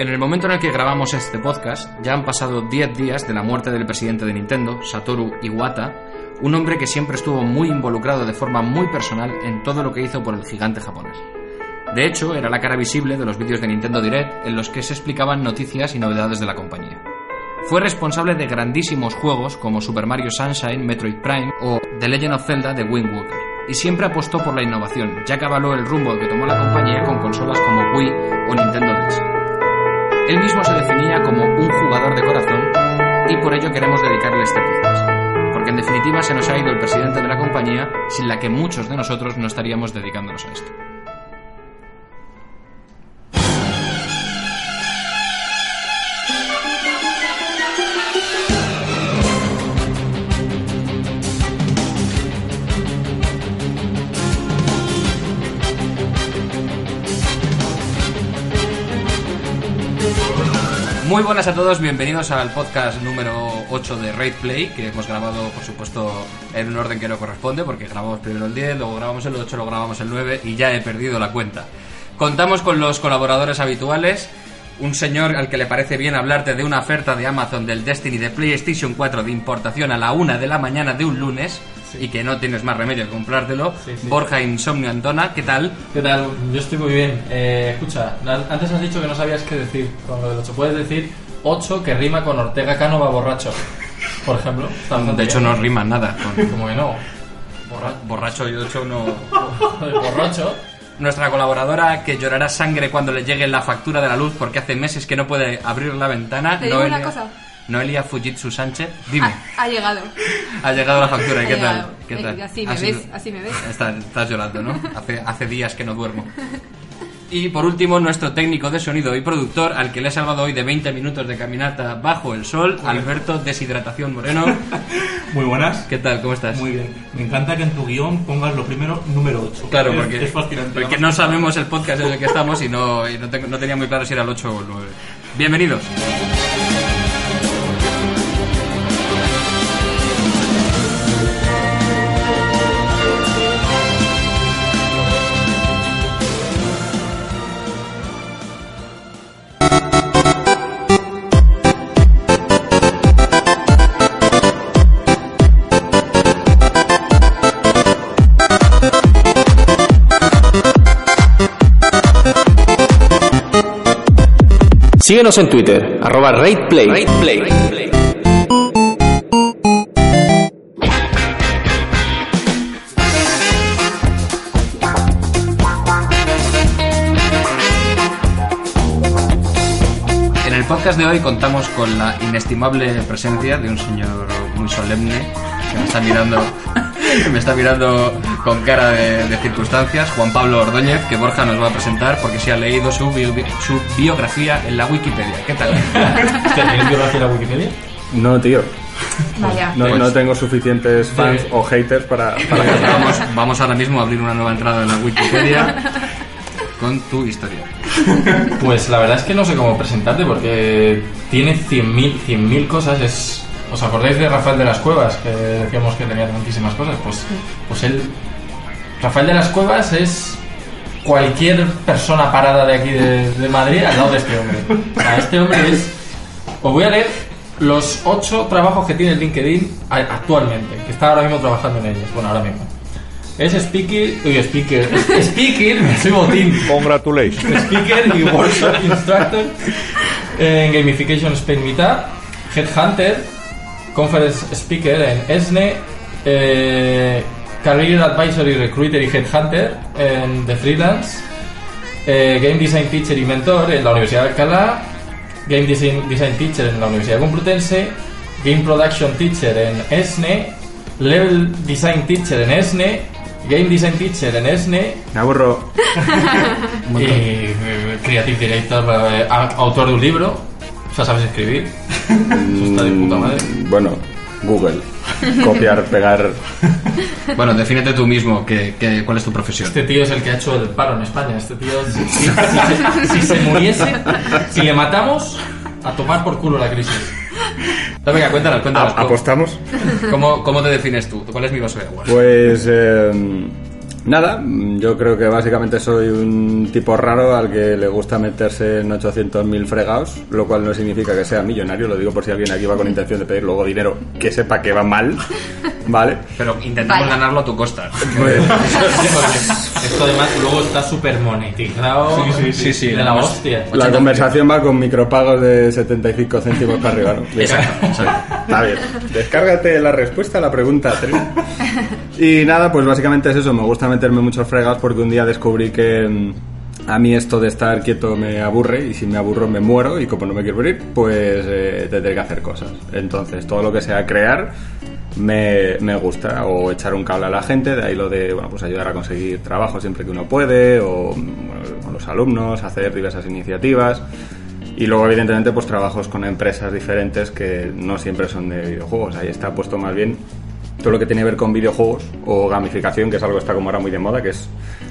En el momento en el que grabamos este podcast, ya han pasado 10 días de la muerte del presidente de Nintendo, Satoru Iwata, un hombre que siempre estuvo muy involucrado de forma muy personal en todo lo que hizo por el gigante japonés. De hecho, era la cara visible de los vídeos de Nintendo Direct en los que se explicaban noticias y novedades de la compañía. Fue responsable de grandísimos juegos como Super Mario Sunshine, Metroid Prime o The Legend of Zelda de Wind Waker, y siempre apostó por la innovación, ya que avaló el rumbo que tomó la compañía con consolas como Wii o Nintendo DS. Él mismo se definía como un jugador de corazón y por ello queremos dedicarle este podcast. Porque en definitiva se nos ha ido el presidente de la compañía sin la que muchos de nosotros no estaríamos dedicándonos a esto. Muy buenas a todos, bienvenidos al podcast número 8 de Raid Play, que hemos grabado, por supuesto, en un orden que no corresponde, porque grabamos primero el 10, luego grabamos el 8, luego grabamos el 9 y ya he perdido la cuenta. Contamos con los colaboradores habituales, un señor al que le parece bien hablarte de una oferta de Amazon del Destiny de PlayStation 4 de importación a la una de la mañana de un lunes y que no tienes más remedio que comprártelo. Sí, sí. Borja Insomnio Antona, ¿qué tal? ¿Qué tal? Yo estoy muy bien. Eh, escucha, antes has dicho que no sabías qué decir con lo del 8. Puedes decir 8 que rima con Ortega Cánova borracho, por ejemplo. De hecho, bien. no rima nada con Como que no. borracho y 8 no... borracho. Nuestra colaboradora que llorará sangre cuando le llegue la factura de la luz porque hace meses que no puede abrir la ventana. Te digo una cosa. Noelia Fujitsu Sánchez, dime, Ha, ha llegado. ha llegado la factura y qué tal? ¿Qué tal? así me ves, así me ves. Estás, estás llorando, ¿no? Hace, hace días que no duermo. Y por último, nuestro técnico de sonido y productor, al que le he salvado hoy de 20 minutos de caminata bajo el sol, Alberto Deshidratación Moreno. Muy buenas. ¿Qué tal? ¿Cómo estás? Muy bien. Me encanta que en tu guion pongas lo primero número 8. Claro, Es- porque, es, fascinante. porque no sabemos el podcast en el que estamos y no, y no, tengo- no tenía muy claro si era el 8 o el 9. Bienvenidos. Síguenos en Twitter, arroba RatePlay. En el podcast de hoy contamos con la inestimable presencia de un señor muy solemne que me está mirando, me está mirando con cara de, de circunstancias, Juan Pablo Ordóñez, que Borja nos va a presentar porque se ha leído su, bio- su biografía en la Wikipedia. ¿Qué tal? ¿Tienes biografía en la Wikipedia? No, tío. Vaya. No, Pues- no tengo suficientes fans Sí. o haters para, para Pues vamos, vamos ahora mismo a abrir una nueva entrada en la Wikipedia con tu historia. Pues la verdad es que no sé cómo presentarte porque tiene 100.000 100.000 cosas. Es, ¿Os acordáis de Rafael de las Cuevas? Que decíamos que tenía tantísimas cosas. Pues, pues él. Rafael de las Cuevas es cualquier persona parada de aquí de, de Madrid al lado de este hombre. O sea, este hombre es. Os voy a leer los ocho trabajos que tiene LinkedIn actualmente, que está ahora mismo trabajando en ellos. Bueno, ahora mismo. Es speaker, uy, speaker, es- speaker, me soy botín. Congratulations. Speaker y Workshop Instructor en Gamification Spain Meetup, Headhunter, Conference Speaker en ESNE, eh, Career Advisory Recruiter y Headhunter en The Freelance, eh, Game Design Teacher y Mentor en la Universidad de Alcalá, Game Design, Design Teacher en la Universidad Complutense, Game Production Teacher en ESNE, Level Design Teacher en ESNE, Game Design Teacher en ESNE, Me aburro. y eh, Creative Director, eh, autor de un libro. O sea, sabes escribir. Eso está de puta madre. Mm, Bueno, Google. Copiar, pegar. Bueno, defínete tú mismo que, que- cuál es tu profesión. Este tío es el que ha hecho el paro en España. Este tío, si, si- si se, si se muriese, si le matamos, a tomar por culo la crisis. No, venga, cuéntanos, cuéntanos. A- ¿Apostamos? ¿Cómo, ¿Cómo te defines tú? ¿Cuál es mi vaso de agua? Pues. eh, Nada, mm, yo creo que básicamente soy un tipo raro al que le gusta meterse en 800.000 fregados, lo cual no significa que sea millonario, lo digo por si alguien aquí va con intención de pedir luego dinero que sepa que va mal, ¿vale? Pero intentamos ganarlo a tu costa. Esto además luego está súper monetizado. Sí, sí, sí, sí. De la hostia. La 80 conversación va con micropagos de 75 céntimos para arriba, ¿no? Bien. Exacto, exacto. Está bien. Descárgate la respuesta a la pregunta 3. Y nada, pues básicamente es eso. Me gusta meterme muchos fregas porque un día descubrí que mm, a mí esto de estar quieto me aburre y si me aburro me muero y como no me quiero morir, pues eh, tendré que hacer cosas. Entonces, todo lo que sea crear me, me gusta o echar un cable a la gente, de ahí lo de bueno, pues ayudar a conseguir trabajo siempre que uno puede o bueno, con los alumnos, hacer diversas iniciativas. Y luego, evidentemente, pues trabajos con empresas diferentes que no siempre son de videojuegos. Ahí está puesto más bien todo lo que tiene que ver con videojuegos o gamificación, que es algo que está como ahora muy de moda, que es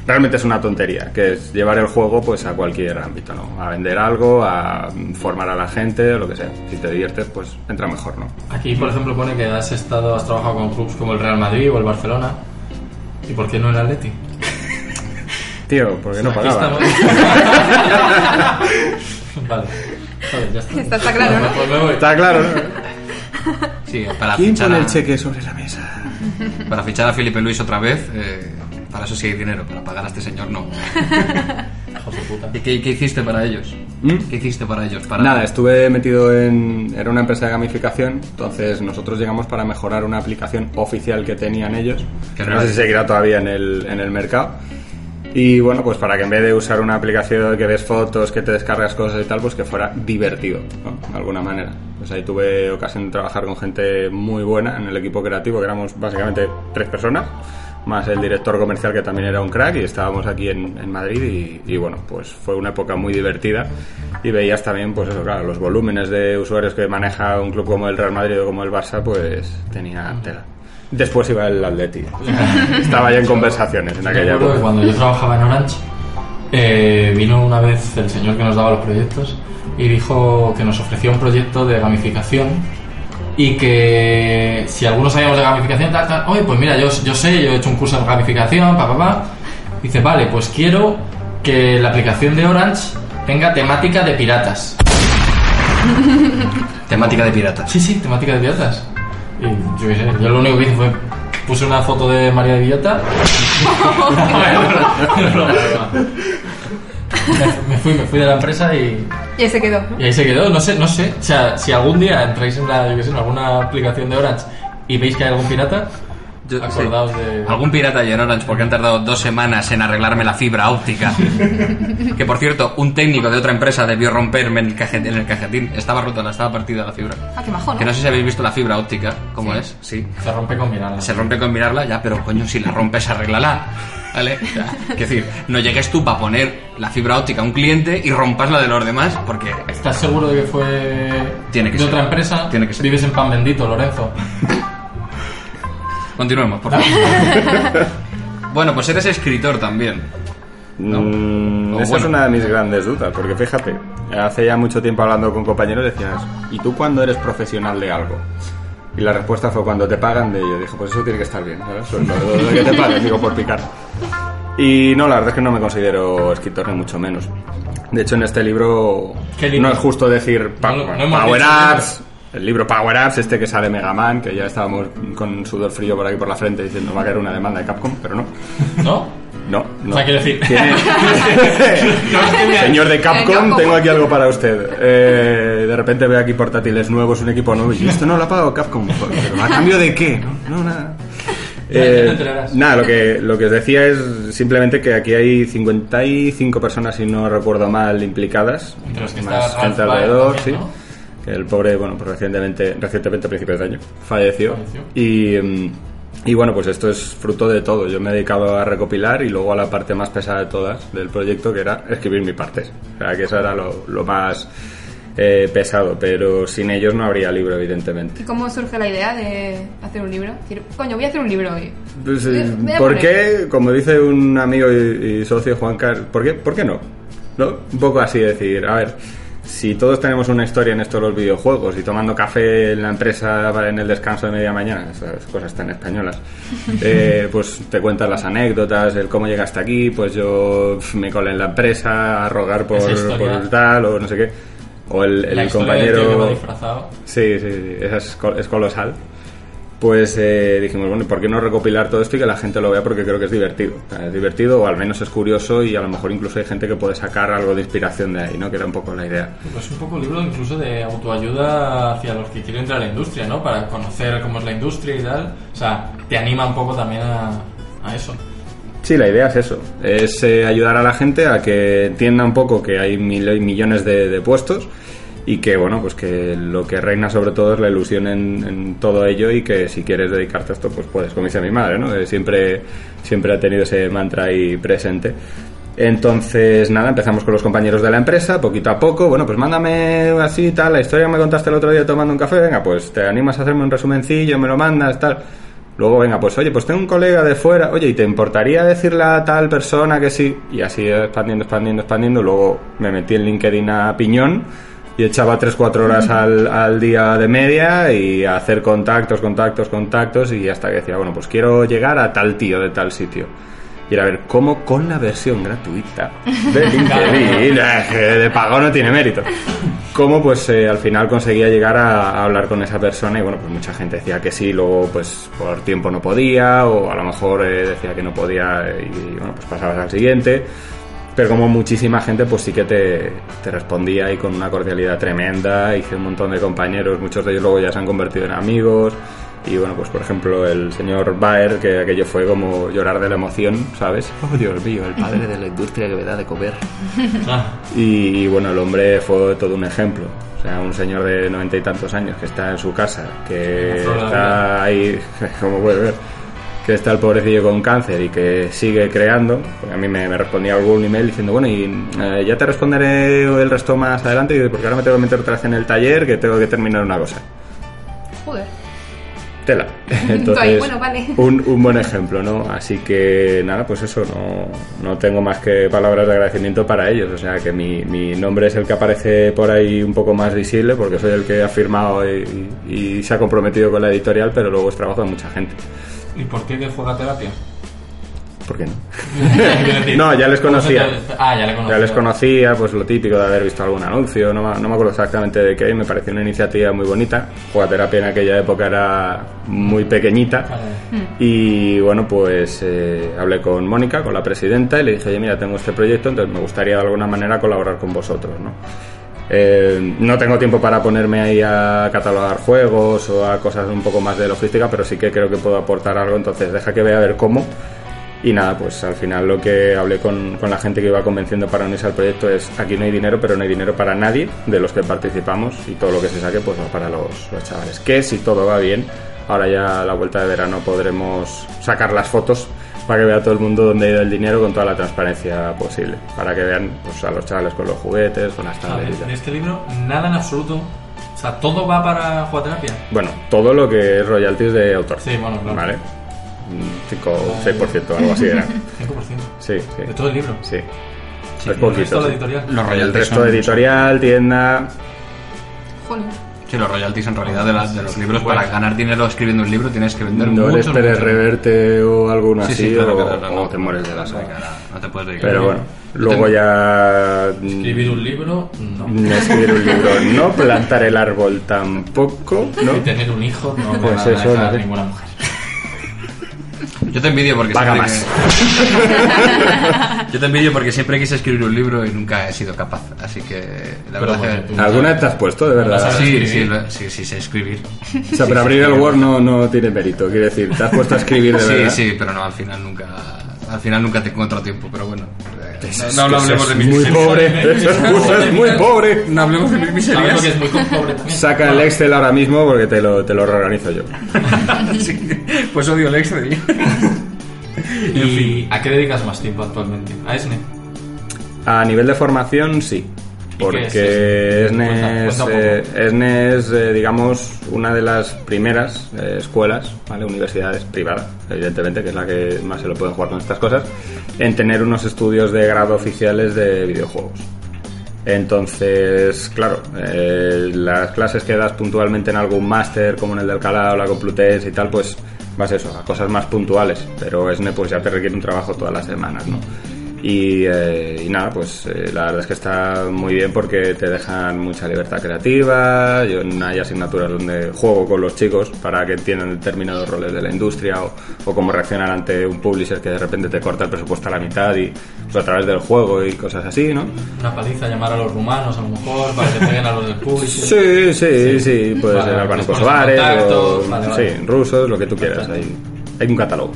realmente es una tontería, que es llevar el juego pues a cualquier ámbito, ¿no? A vender algo, a formar a la gente, lo que sea. Si te diviertes, pues entra mejor, ¿no? Aquí, por ejemplo, pone que has estado, has trabajado con clubes como el Real Madrid o el Barcelona. ¿Y por qué no el Atleti? Tío, porque no pagaba. estamos. vale. Joder, ya está. Está- está claro, Bueno, ¿no? pues me voy. Está claro, ¿no? Sí, para ¿Quién fichar, pone a, el cheque sobre la mesa? para fichar a Felipe Luis otra vez, eh, para eso sí hay dinero, para pagar a este señor no. ¿Y qué, qué hiciste para ellos? ¿Mm? ¿Qué hiciste para ellos? Para... Nada, estuve metido en... Era una empresa de gamificación, entonces nosotros llegamos para mejorar una aplicación oficial que tenían ellos, Que no sé si seguirá todavía en el, en el mercado. Y bueno, pues para que en vez de usar una aplicación que ves fotos, que te descargas cosas y tal, pues que fuera divertido, ¿no? De alguna manera. Pues ahí tuve ocasión de trabajar con gente muy buena en el equipo creativo, que éramos básicamente tres personas, más el director comercial que también era un crack y estábamos aquí en, en Madrid y, y bueno, pues fue una época muy divertida y veías también, pues eso, claro, los volúmenes de usuarios que maneja un club como el Real Madrid o como el Barça, pues tenía tela. Después iba el Atleti. Estaba ya en conversaciones en aquella que época. cuando yo trabajaba en Orange, eh, vino una vez el señor que nos daba los proyectos y dijo que nos ofrecía un proyecto de gamificación y que si algunos sabíamos de gamificación, tal, tal, oye, pues mira, yo, yo sé, yo he hecho un curso de gamificación, pa, pa, pa. Dice, vale, pues quiero que la aplicación de Orange tenga temática de piratas. Temática de piratas. Sí, sí, temática de piratas. Y yo qué sé, yo lo único que hice fue puse una foto de María de Villota. Me, me fui, me fui de la empresa y, Y ahí se quedó, ¿no? y ahí se quedó. No sé, no sé. O sea, si algún día entráis en la, yo qué sé, en alguna aplicación de Orange y veis que hay algún pirata, Yo- acordaos sí. de. Algún pirata y en Orange porque han tardado dos semanas en arreglarme la fibra óptica. que por cierto, un técnico de otra empresa debió romperme en el, cajet- en el cajetín. Estaba rota, la estaba partida la fibra. Ah, qué majo, ¿no? Que no sé si habéis visto la fibra óptica, ¿cómo es? Sí. Se rompe con mirarla. Se rompe con mirarla, ya, pero coño, si la rompes, arréglala. ¿Vale? O sea, es decir, no llegues tú para poner la fibra óptica a un cliente y rompas la de los demás, porque ¿Estás seguro de que fue Tiene que de ser. otra empresa? Tiene que ser. Vives en Pan Bendito, Lorenzo. Continuemos, por favor. bueno, pues eres escritor también. ¿no? Mm, esa bueno. es una de mis grandes dudas, porque fíjate, hace ya mucho tiempo hablando con compañeros decías, ¿y tú cuándo eres profesional de algo? Y la respuesta fue cuando te pagan de ello. Dije, pues eso tiene que estar bien, ¿sabes? Que te paguen, digo, por picar. Y no, la verdad es que no me considero escritor, ni mucho menos. De hecho, en este libro ¿Qué libro? no es justo decir pa- No, no hemos Power dicho el libro Power Ups, este que sale Mega Man, que ya estábamos con sudor frío por aquí por la frente diciendo va a caer una demanda de Capcom, pero no. ¿No? No, no. O sea, quiero decir- Señor de Capcom, tengo aquí algo para usted. Eh, de repente veo aquí portátiles nuevos, un equipo nuevo y esto no lo ha pagado Capcom. ¿Pero a cambio de qué? No, no nada. Eh, te enterarás. nada, lo que, lo que os decía es simplemente que aquí hay 55 personas, si no recuerdo mal, implicadas. Entre los que más está gente alrededor, también, sí. El pobre, bueno, pues recientemente, recientemente a principios de año, falleció. Falleció. Y, mm, y bueno, pues esto es fruto de todo. Yo me he dedicado a recopilar y luego a la parte más pesada de todas del proyecto, que era escribir mis partes. O sea, que eso era lo, lo más eh, pesado, pero sin ellos no habría libro, evidentemente. ¿Y cómo surge la idea de hacer un libro? Decir, coño, voy a hacer un libro hoy. Pues, Voy a- eh, voy a ¿Por poner- qué, como dice un amigo y, y socio Juan Carlos, ¿por qué, ¿por qué no? ¿no? Un poco así decir, a ver, si todos tenemos una historia en esto de los videojuegos y tomando café en la empresa en el descanso de media mañana, esas cosas tan españolas, eh, pues te cuentas las anécdotas, el cómo llegaste aquí, pues yo me colé en la empresa a rogar por, tal o no sé qué. O el, el La historia del tío que va compañero... disfrazado. Sí, sí, sí, esa es, col- es colosal. Pues eh, dijimos, bueno, ¿por qué no recopilar todo esto y que la gente lo vea? Porque creo que es divertido. O sea, es divertido o al menos es curioso y a lo mejor incluso hay gente que puede sacar algo de inspiración de ahí, ¿no? Que era un poco la idea. Pues un poco libro incluso de autoayuda hacia los que quieren entrar a la industria, ¿no? Para conocer cómo es la industria y tal. O sea, te anima un poco también a, a eso. Sí, la idea es eso, es eh, ayudar a la gente a que entienda un poco que hay mil millones de, de puestos y que, bueno, pues que lo que reina sobre todo es la ilusión en, en todo ello y que si quieres dedicarte a esto, pues puedes, como dice mi madre, ¿no? Que siempre, siempre ha tenido ese mantra ahí presente. Entonces, nada, empezamos con los compañeros de la empresa, poquito a poco, bueno, pues mándame así tal, la historia que me contaste el otro día tomando un café, venga, pues te animas a hacerme un resumencillo, me lo mandas, tal. Luego, venga, pues oye, pues tengo un colega de fuera, oye, ¿y te importaría decirle a tal persona que sí? Y así expandiendo, expandiendo, expandiendo. Luego me metí en LinkedIn a piñón y echaba 3-4 horas al, al día de media y a hacer contactos, contactos, contactos y hasta que decía, bueno, pues quiero llegar a tal tío de tal sitio. Y era a ver cómo con la versión gratuita de LinkedIn, eh, de pago no tiene mérito. Cómo pues eh, al final conseguía llegar a, a hablar con esa persona y bueno, pues mucha gente decía que sí, luego pues por tiempo no podía o a lo mejor eh, decía que no podía eh, y bueno, pues pasabas al siguiente. Pero como muchísima gente pues sí que te, te respondía y con una cordialidad tremenda, hice un montón de compañeros, muchos de ellos luego ya se han convertido en amigos. Y bueno, pues por ejemplo el señor Baer, que aquello fue como llorar de la emoción, ¿sabes? Oh Dios mío, el padre de la industria que me da de comer. Ah, Y, bueno, el hombre fue todo un ejemplo. O sea, un señor de noventa y tantos años que está en su casa, que está ahí, como puede ver, que está el pobrecillo con cáncer y que sigue creando. Porque a mí me, me respondía algún email diciendo, bueno, y eh, ya te responderé el resto más adelante, y porque ahora me tengo que meter otra vez en el taller que tengo que terminar una cosa. Joder. Tela. Entonces, bueno, vale. un, un buen ejemplo, ¿no? Así que nada, pues eso, no, no tengo más que palabras de agradecimiento para ellos. O sea, que mi, mi nombre es el que aparece por ahí un poco más visible porque soy el que ha firmado y, y se ha comprometido con la editorial, pero luego es trabajo de mucha gente. ¿Y por qué que juega terapia? ¿Por qué no? No, ya les conocía. Ah, ya le conocía. Ya les conocía, pues lo típico de haber visto algún anuncio, no, me- no me acuerdo exactamente de qué, me pareció una iniciativa muy bonita. Jugaterapia en aquella época era muy pequeñita. Vale. Y bueno, pues eh, hablé con Mónica, con la presidenta, y le dije, oye, mira, tengo este proyecto, entonces me gustaría de alguna manera colaborar con vosotros, ¿no? Eh, no tengo tiempo para ponerme ahí a catalogar juegos o a cosas un poco más de logística, pero sí que creo que puedo aportar algo, entonces deja que vea a ver cómo. Y nada, pues al final lo que hablé con, con la gente que iba convenciendo para unirse al proyecto es aquí no hay dinero, pero no hay dinero para nadie de los que participamos y todo lo que se saque pues va para los, los chavales. Que si todo va bien, ahora ya a la vuelta de verano podremos sacar las fotos para que vea todo el mundo dónde ha ido el dinero con toda la transparencia posible. Para que vean pues, a los chavales con los juguetes, con las tal. de este libro, nada en absoluto. O sea, todo va para jugaterapia. Bueno, todo lo que es royalties de autor. Sí, bueno, claro. Vale. Un 5 o 6%, algo así era. 5%. Sí, sí. De todo el libro. Sí. Sí, es El resto poquito. de editorial. Los El resto de editorial, tienda. Joder. Sí, los royalties en realidad de, la- de los libros, para ganar dinero escribiendo un libro tienes que vender No le muchos, esperes muchos. reverte o alguno Sí, así, sí, claro, o, claro, claro, o no, te mueres de la no, claro, No te puedes dedicar. Pero bueno, luego ya. mm, Escribir un libro, no. no Escribir un libro, no. Plantar el árbol tampoco, ¿no? Y tener un hijo, no me Pues eso, no sé. ninguna mujer. Yo te envidio porque Paga siempre más. que- Yo te envidio porque siempre quise escribir un libro y nunca he sido capaz. Así que la Pero verdad porque que... ¿Alguna vez te has puesto, de verdad? Sí, sí, sí, sí, sé escribir. O sea, pero abrir el Word no, no tiene mérito, quiero decir, te has puesto a escribir de Sí, verdad. sí, pero no, al final nunca... Al final nunca te encuentro tiempo, pero bueno. eh, no, no hablemos de mis muy miserias. pobre, es muy pobre. No hablemos de mis ¿Sabes miserias. lo que es muy pobre también? Saca el Excel ahora mismo porque te lo, te lo reorganizo yo. Sí, pues odio el Excel. ¿Y a qué dedicas más tiempo actualmente? ¿A ESNE? A nivel de formación, sí. Porque es? ESNE es, eh. ESNE es, eh, digamos, una de las primeras eh, escuelas, ¿vale? universidades privadas, evidentemente, que es la que más se lo pueden jugar con estas cosas, en tener unos estudios de grado oficiales de videojuegos. Entonces, claro, eh, las clases que das puntualmente en algún máster, como en el de Alcalá o la Complutense y tal, pues vas eso, a cosas más puntuales. Pero ESNE pues ya te requiere un trabajo todas las semanas, ¿no? Y, eh, y nada, pues eh, la verdad es que está muy bien porque te dejan mucha libertad creativa. Yo hay asignaturas donde juego con los chicos para que entiendan determinados roles de la industria o, o cómo reaccionar ante un publisher que de repente te corta el presupuesto a la mitad y pues, a través del juego y cosas así, ¿no? Una paliza, llamar a los rumanos a lo mejor, para que peguen a los del publisher. Sí, sí, sí, puede Vale, ser albanos en kosovares vale, sí, rusos, lo que tú quieras. Hay, hay un catálogo.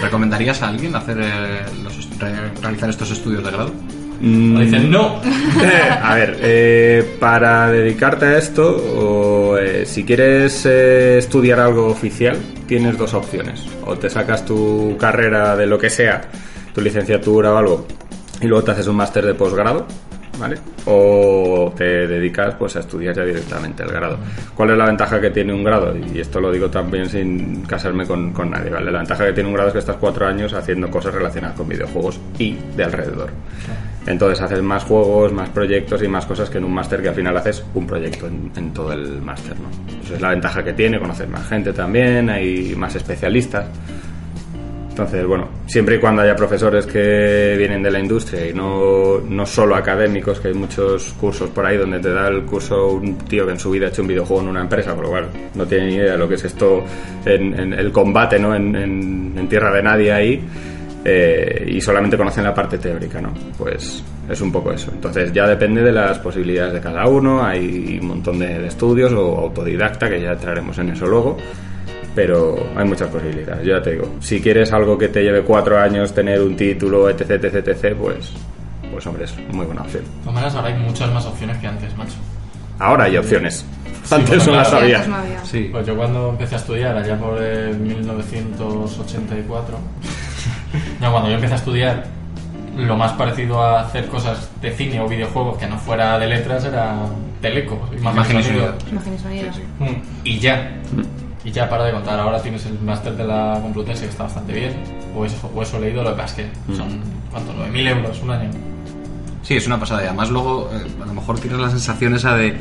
¿Recomendarías a alguien hacer eh, los- re- realizar estos estudios de grado? Mm, O dicen, no, a ver, eh, para dedicarte a esto, o, eh, si quieres eh, estudiar algo oficial, tienes dos opciones. O te sacas tu carrera de lo que sea, tu licenciatura o algo, y luego te haces un máster de posgrado, ¿vale? O te dedicas pues a estudiar ya directamente el grado. ¿Cuál es la ventaja que tiene un grado? Y esto lo digo también sin casarme con, con nadie, ¿vale? La ventaja que tiene un grado es que estás cuatro años haciendo cosas relacionadas con videojuegos y de alrededor. Entonces haces más juegos, más proyectos y más cosas que en un máster que al final haces un proyecto en, en todo el máster, ¿no? Esa es la ventaja que tiene, conocer más gente también, hay más especialistas. Entonces, bueno, siempre y cuando haya profesores que vienen de la industria y no, no solo académicos, que hay muchos cursos por ahí donde te da el curso un tío que en su vida ha hecho un videojuego en una empresa, por lo cual no tiene ni idea de lo que es esto en, en el combate, ¿no? En, en- en tierra de nadie ahí. eh, y solamente conocen la parte teórica, ¿no? Pues es un poco eso. Entonces ya depende de las posibilidades de cada uno, hay un montón de, de estudios o autodidacta, que ya entraremos en eso luego pero hay muchas posibilidades. Yo ya te digo, si quieres algo que te lleve cuatro años, tener un título, etc, etc, etc, pues, pues hombre, es muy buena opción. Maneras, ahora hay muchas más opciones que antes, macho. Ahora hay opciones. Sí, Antes no las había. Antes no había. Sí. Pues yo cuando empecé a estudiar, allá por el 1984, ya cuando yo empecé a estudiar, lo más parecido a hacer cosas de cine o videojuegos que no fuera de letras era teleco, Imagen y sonido. Imagen y sonido. Mm, Y ya. Y ya para de contar, ahora tienes el máster de la Complutense que está bastante bien, o eso, o eso he leído, lo que pasa es que son, ¿cuánto? 9.000 euros un año. Sí, es una pasada. Y además luego eh, a lo mejor tienes la sensación esa de...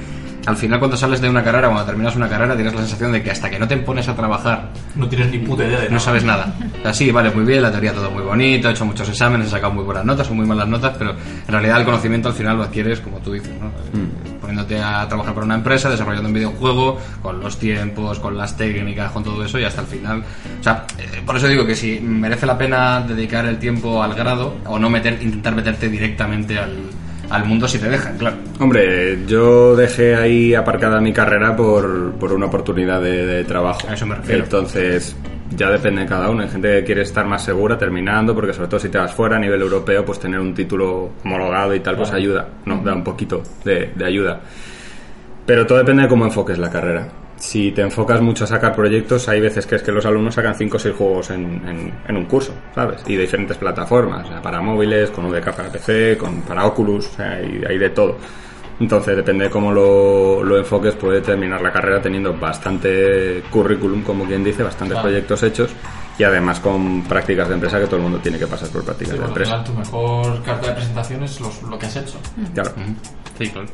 Al final cuando sales de una carrera, cuando terminas una carrera, tienes la sensación de que hasta que no te pones a trabajar No tienes ni puta idea de no nada. sabes nada. O sea, sí, vale, muy bien, la teoría todo muy bonito, he hecho muchos exámenes, he sacado muy buenas notas o muy malas notas, pero en realidad el conocimiento al final lo adquieres, como tú dices, ¿no? Eh, Poniéndote a trabajar para una empresa, desarrollando un videojuego, con los tiempos, con las técnicas, con todo eso y hasta el final. O sea, eh, por eso digo que si merece la pena dedicar el tiempo al grado o no meter, intentar meterte directamente al, al mundo si te dejan, claro. Hombre, yo dejé ahí aparcada mi carrera por, por una oportunidad de, de trabajo. A eso me refiero. Entonces, ya depende de cada uno. Hay gente que quiere estar más segura terminando, porque sobre todo si te vas fuera a nivel europeo, pues tener un título homologado y tal, pues ayuda, ¿no? Da un poquito de, de ayuda. Pero todo depende de cómo enfoques la carrera. Si te enfocas mucho a sacar proyectos, hay veces que es que los alumnos sacan 5 o 6 juegos en, en- en un curso, ¿sabes? Y de diferentes plataformas, o sea, para móviles, con UDK para PC, con, para Oculus, o sea, hay, hay de todo. Entonces, depende de cómo lo, lo enfoques, puede terminar la carrera teniendo bastante currículum, como quien dice, bastantes Claro. proyectos hechos y además con prácticas de empresa, que todo el mundo tiene que pasar por prácticas Sí, de empresa. final tu mejor carta de presentación es los- lo que has hecho. Claro. Sí, claro.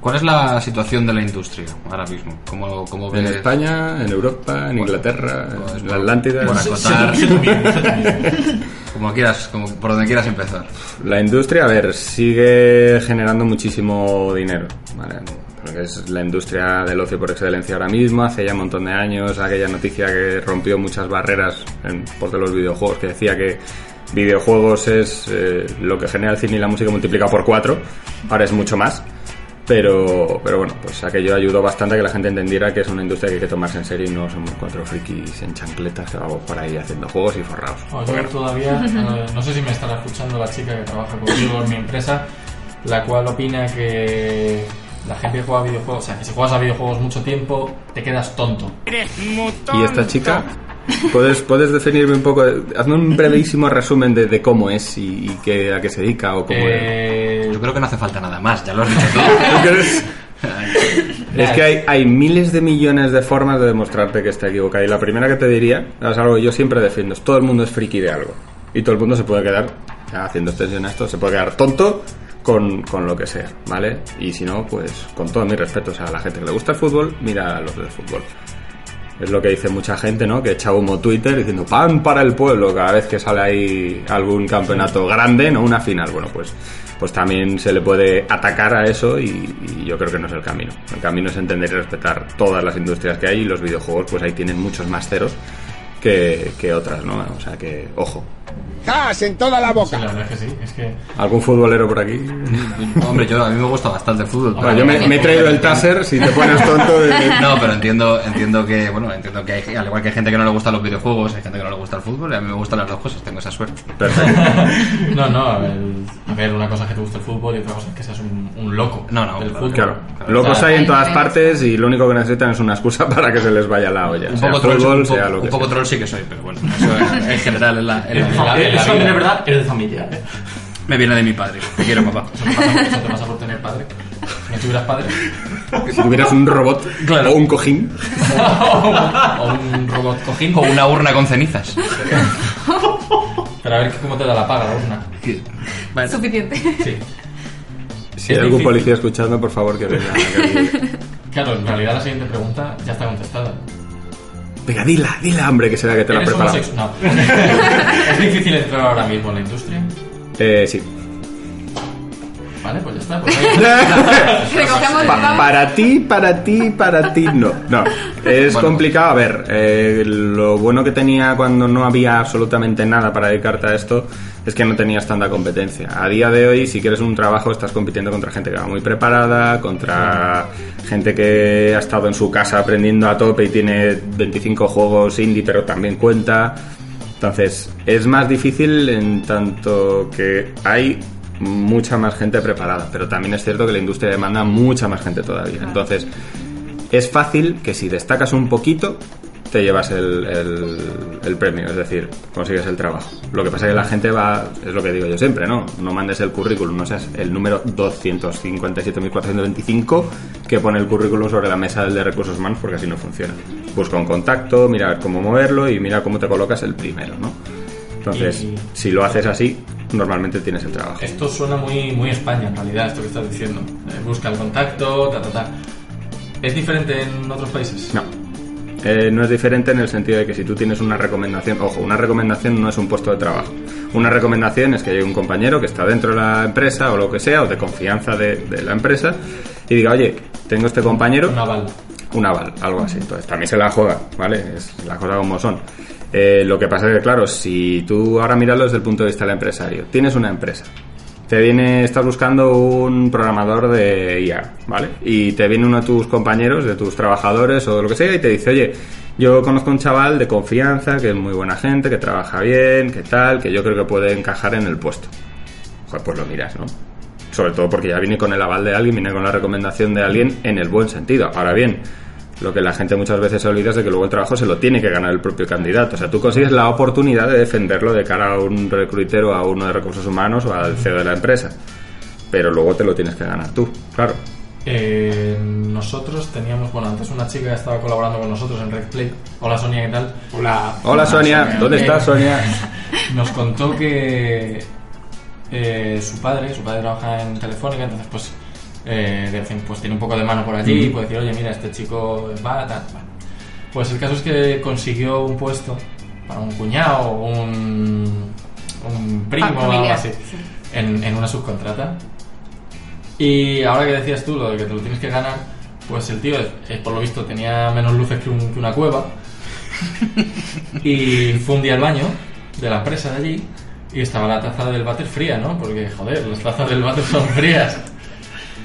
¿Cuál es la situación de la industria ahora mismo? ¿Cómo, cómo En ves? España, en Europa, en Inglaterra, pues, en la Atlántida. por Sí, acotar, como quieras, como por donde quieras empezar. La industria, a ver, sigue generando muchísimo dinero, ¿vale? Porque es la industria del ocio por excelencia ahora mismo. Hace ya un montón de años aquella noticia que rompió muchas barreras en pos de los videojuegos, que decía que videojuegos es eh, lo que genera el cine y la música multiplicado por cuatro. Ahora es mucho más. Pero, pero bueno, pues aquello ayudó bastante a que la gente entendiera que es una industria que hay que tomarse en serio y no somos cuatro frikis en chancletas que vamos por ahí haciendo juegos y forrados. No, yo todavía, eh, no sé si me estará escuchando la chica que trabaja conmigo en mi empresa, la cual opina que la gente que juega videojuegos, o sea, que si juegas a videojuegos mucho tiempo, te quedas tonto. ¿Y esta chica? ¿Puedes, puedes definirme un poco? Hazme un brevísimo resumen de, de cómo es y, y qué, a qué se dedica o cómo es. Eh, Yo creo que no hace falta nada más, ya lo has dicho todo. Es que hay, hay miles de millones de formas de demostrarte que está equivocado. Y la primera que te diría, es algo que yo siempre defiendo, es todo el mundo es friki de algo. Y todo el mundo se puede quedar, ya haciendo extensión a esto, se puede quedar tonto con, con lo que sea, ¿vale? Y si no, pues con todos mis respetos a la gente que le gusta el fútbol, mira a los del fútbol. Es lo que dice mucha gente, ¿no? Que echa humo Twitter diciendo pan para el pueblo cada vez que sale ahí algún campeonato grande, ¿no? Una final. Bueno, pues, pues también se le puede atacar a eso y, yo creo que no es el camino. El camino es entender y respetar todas las industrias que hay y los videojuegos pues ahí tienen muchos más ceros que, que otras, ¿no? O sea que, ojo. ¡Cas en toda la Sí, boca! la verdad es que sí. Es que ¿Algún futbolero por aquí? Hombre, yo a mí me gusta bastante el fútbol. Bueno, yo me, me he traído el taser, si te pones tonto... de- No, pero entiendo, entiendo que, bueno, entiendo que hay, al igual que hay gente que no le gusta los videojuegos, hay gente que no le gusta el fútbol, y a mí me gustan las dos cosas, tengo esa suerte. Perfecto. No, no, a ver, a ver, una cosa es que te guste el fútbol y otra cosa es que seas un, un loco No, no, del claro, fútbol. Claro, O locos sea, hay en todas hay partes y lo único que necesitan es una excusa para que se les vaya la olla. Un sea poco, troll, fútbol, un, sea poco- un troll sí que soy, pero bueno, eso en, en general en la, en la- En la- en la Eso vida. de verdad es de familia. ¿eh? me viene de mi padre. Te quiero, papá. Eso te pasa, eso te pasa por tener padre. Si no tuvieras padre, Si tuvieras un robot Claro. o un cojín, o un robot cojín, O una urna con cenizas. pero a ver cómo te da la paga la urna. Vale. Suficiente. Sí. si hay algún policía escuchando, por favor que venga. que- Claro, en realidad la siguiente pregunta ya está contestada. Venga, dila, dila, hombre, que será que te la he ¿Eres preparado. No. ¿Es difícil entrar ahora mismo en la industria? Eh, sí. Vale, pues ya está. Pues ahí- Recogemos Pa- vamos. para ti, para ti, para ti, no. No, es Bueno. complicado. A ver, eh, lo bueno que tenía cuando no había absolutamente nada para dedicarte a esto es que no tenías tanta competencia. A día de hoy, si quieres un trabajo, estás compitiendo contra gente que va muy preparada, contra gente que ha estado en su casa aprendiendo a tope y tiene 25 juegos indie, pero también cuenta. Entonces, es más difícil en tanto que hay mucha más gente preparada, pero también es cierto que la industria demanda mucha más gente todavía. Entonces, es fácil que si destacas un poquito, te llevas el, el- el premio, es decir, consigues el trabajo. Lo que pasa es que la gente va, es lo que digo yo siempre, ¿no? No mandes el currículum, no seas el número 257.425 que pone el currículum sobre la mesa del de recursos humanos, porque así no funciona. Busca un contacto, mira a ver cómo moverlo y mira cómo te colocas el primero, ¿no? Entonces, Y- si lo haces así, normalmente tienes el trabajo. Esto suena muy, muy España, en realidad, esto que estás diciendo. Eh, busca el contacto, ta, ta, ta. ¿Es diferente en otros países? No. Eh, no es diferente en el sentido de que si tú tienes una recomendación, ojo, una recomendación no es un puesto de trabajo. Una recomendación es que haya un compañero que está dentro de la empresa o lo que sea, o de confianza de, de la empresa, y diga, oye, tengo este compañero, Un aval. un aval, algo así. Entonces también se la juega, ¿vale? Es las cosas como son. Eh, lo que pasa es que, claro, si tú ahora míralo desde el punto de vista del empresario, tienes una empresa, te viene, estás buscando un programador de IA, ¿vale? Y te viene uno de tus compañeros, de tus trabajadores o lo que sea, y te dice, oye, yo conozco un chaval de confianza, que es muy buena gente, que trabaja bien, que tal, que yo creo que puede encajar en el puesto. Joder, pues lo miras, ¿no? Sobre todo porque ya viene con el aval de alguien, viene con la recomendación de alguien en el buen sentido. Ahora bien, lo que la gente muchas veces se olvida es de que luego el trabajo se lo tiene que ganar el propio candidato. O sea, tú consigues la oportunidad de defenderlo de cara a un recruitero, a uno de recursos humanos o al CEO de la empresa. Pero luego te lo tienes que ganar tú, claro. Eh, nosotros teníamos, bueno, antes una chica que estaba colaborando con nosotros en Red Play. Hola Sonia, ¿qué tal? Hola. Hola Sonia, Sonia. ¿dónde Eh, estás Sonia? Nos contó que eh, su padre, su padre trabaja en Telefónica, entonces pues, eh, pues tiene un poco de mano por allí y puede decir, oye, mira, este chico va, tal, bueno. Pues el caso es que consiguió un puesto para un cuñado o un, un primo o algo Familiar, así sí. en, en una subcontrata. Y ahora que decías tú lo de que te lo tienes que ganar, pues el tío, eh, por lo visto, tenía menos luces que, un- que una cueva. y fue un día al baño de la empresa de allí y estaba la taza del váter fría, ¿no? Porque, joder, las tazas del váter son frías.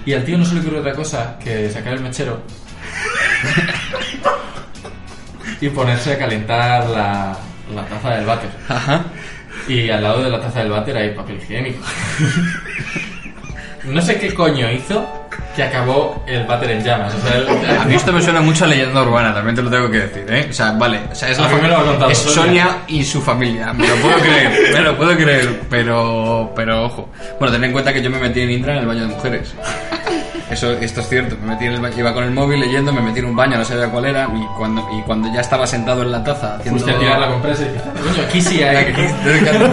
Y al tío no se le ocurrió otra cosa que sacar el mechero y ponerse a calentar la, la taza del váter. Ajá. Y al lado de la taza del váter hay papel higiénico. No sé qué coño hizo que acabó el váter en llamas. O sea, el- A mí esto me suena mucho a leyenda urbana, también te lo tengo que decir, ¿eh? O sea, vale, o sea, es, la me lo contado es Sonia. Sonia y su familia, me lo puedo creer, me lo puedo creer, pero, pero ojo. Bueno, ten en cuenta que yo me metí en Indra en el baño de mujeres. Eso, esto es cierto. Me metí en el ba- iba con el móvil leyendo, me metí en un baño, no sabía cuál era. Y cuando, y cuando ya estaba sentado en la taza haciendo. Fuiste a tirar la compresa y coño, aquí sí hay. Aquí,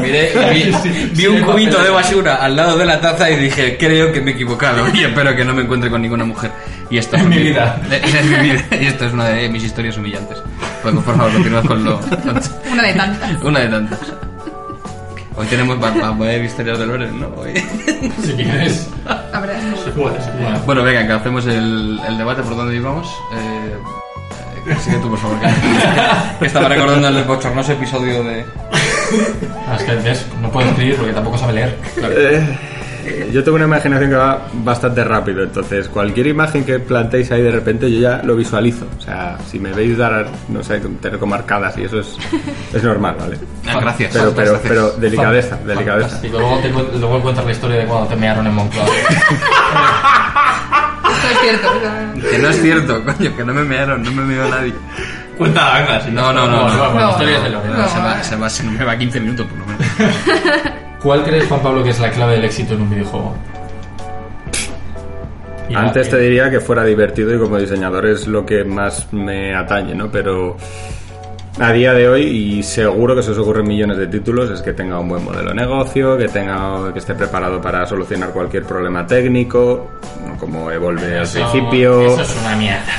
miré, vi, vi un cubito de basura al lado de la taza y dije, creo que me he equivocado y espero que no me encuentre con ninguna mujer. Y esto es mi vida. En mi vida. Y esto es una de mis historias humillantes. Pues, por favor, continuad con lo. con- Una de tantas. Una de tantas. Hoy tenemos ver historias del Loren, ¿no? Hoy. Si quieres. Puede. Bueno, venga, que hacemos el, el debate por donde íbamos. Eh, eh, sigue tú, por favor. Que, estaba recordando el bochornoso episodio de. ah, es que no puedo escribir porque tampoco sabe leer. Eh, yo tengo una imaginación que va bastante rápido, entonces cualquier imagen que planteéis ahí de repente yo ya lo visualizo. O sea, si me veis dar, no sé, tener como arcadas y eso es, es normal, ¿vale? Ah, gracias. Pero, pero, Gracias. pero delicadeza, delicadeza. Fantástico. Luego, te, luego cuentas la historia de cuando te mearon en Moncloa. esto es cierto. Que no es cierto, coño, que no me mearon, no me meó nadie. Cuenta, venga, si No, no, no. No. No. No. Se va, se va, se me va 15 minutos por lo menos. ¿Cuál crees, Juan Pablo, que es la clave del éxito en un videojuego? Y Antes te diría que fuera divertido y como diseñador es lo que más me atañe, ¿no? Pero a día de hoy, y seguro que se os ocurren millones de títulos, es que tenga un buen modelo de negocio, que tenga que esté preparado para solucionar cualquier problema técnico, como Evolve al principio. Eso es una mierda.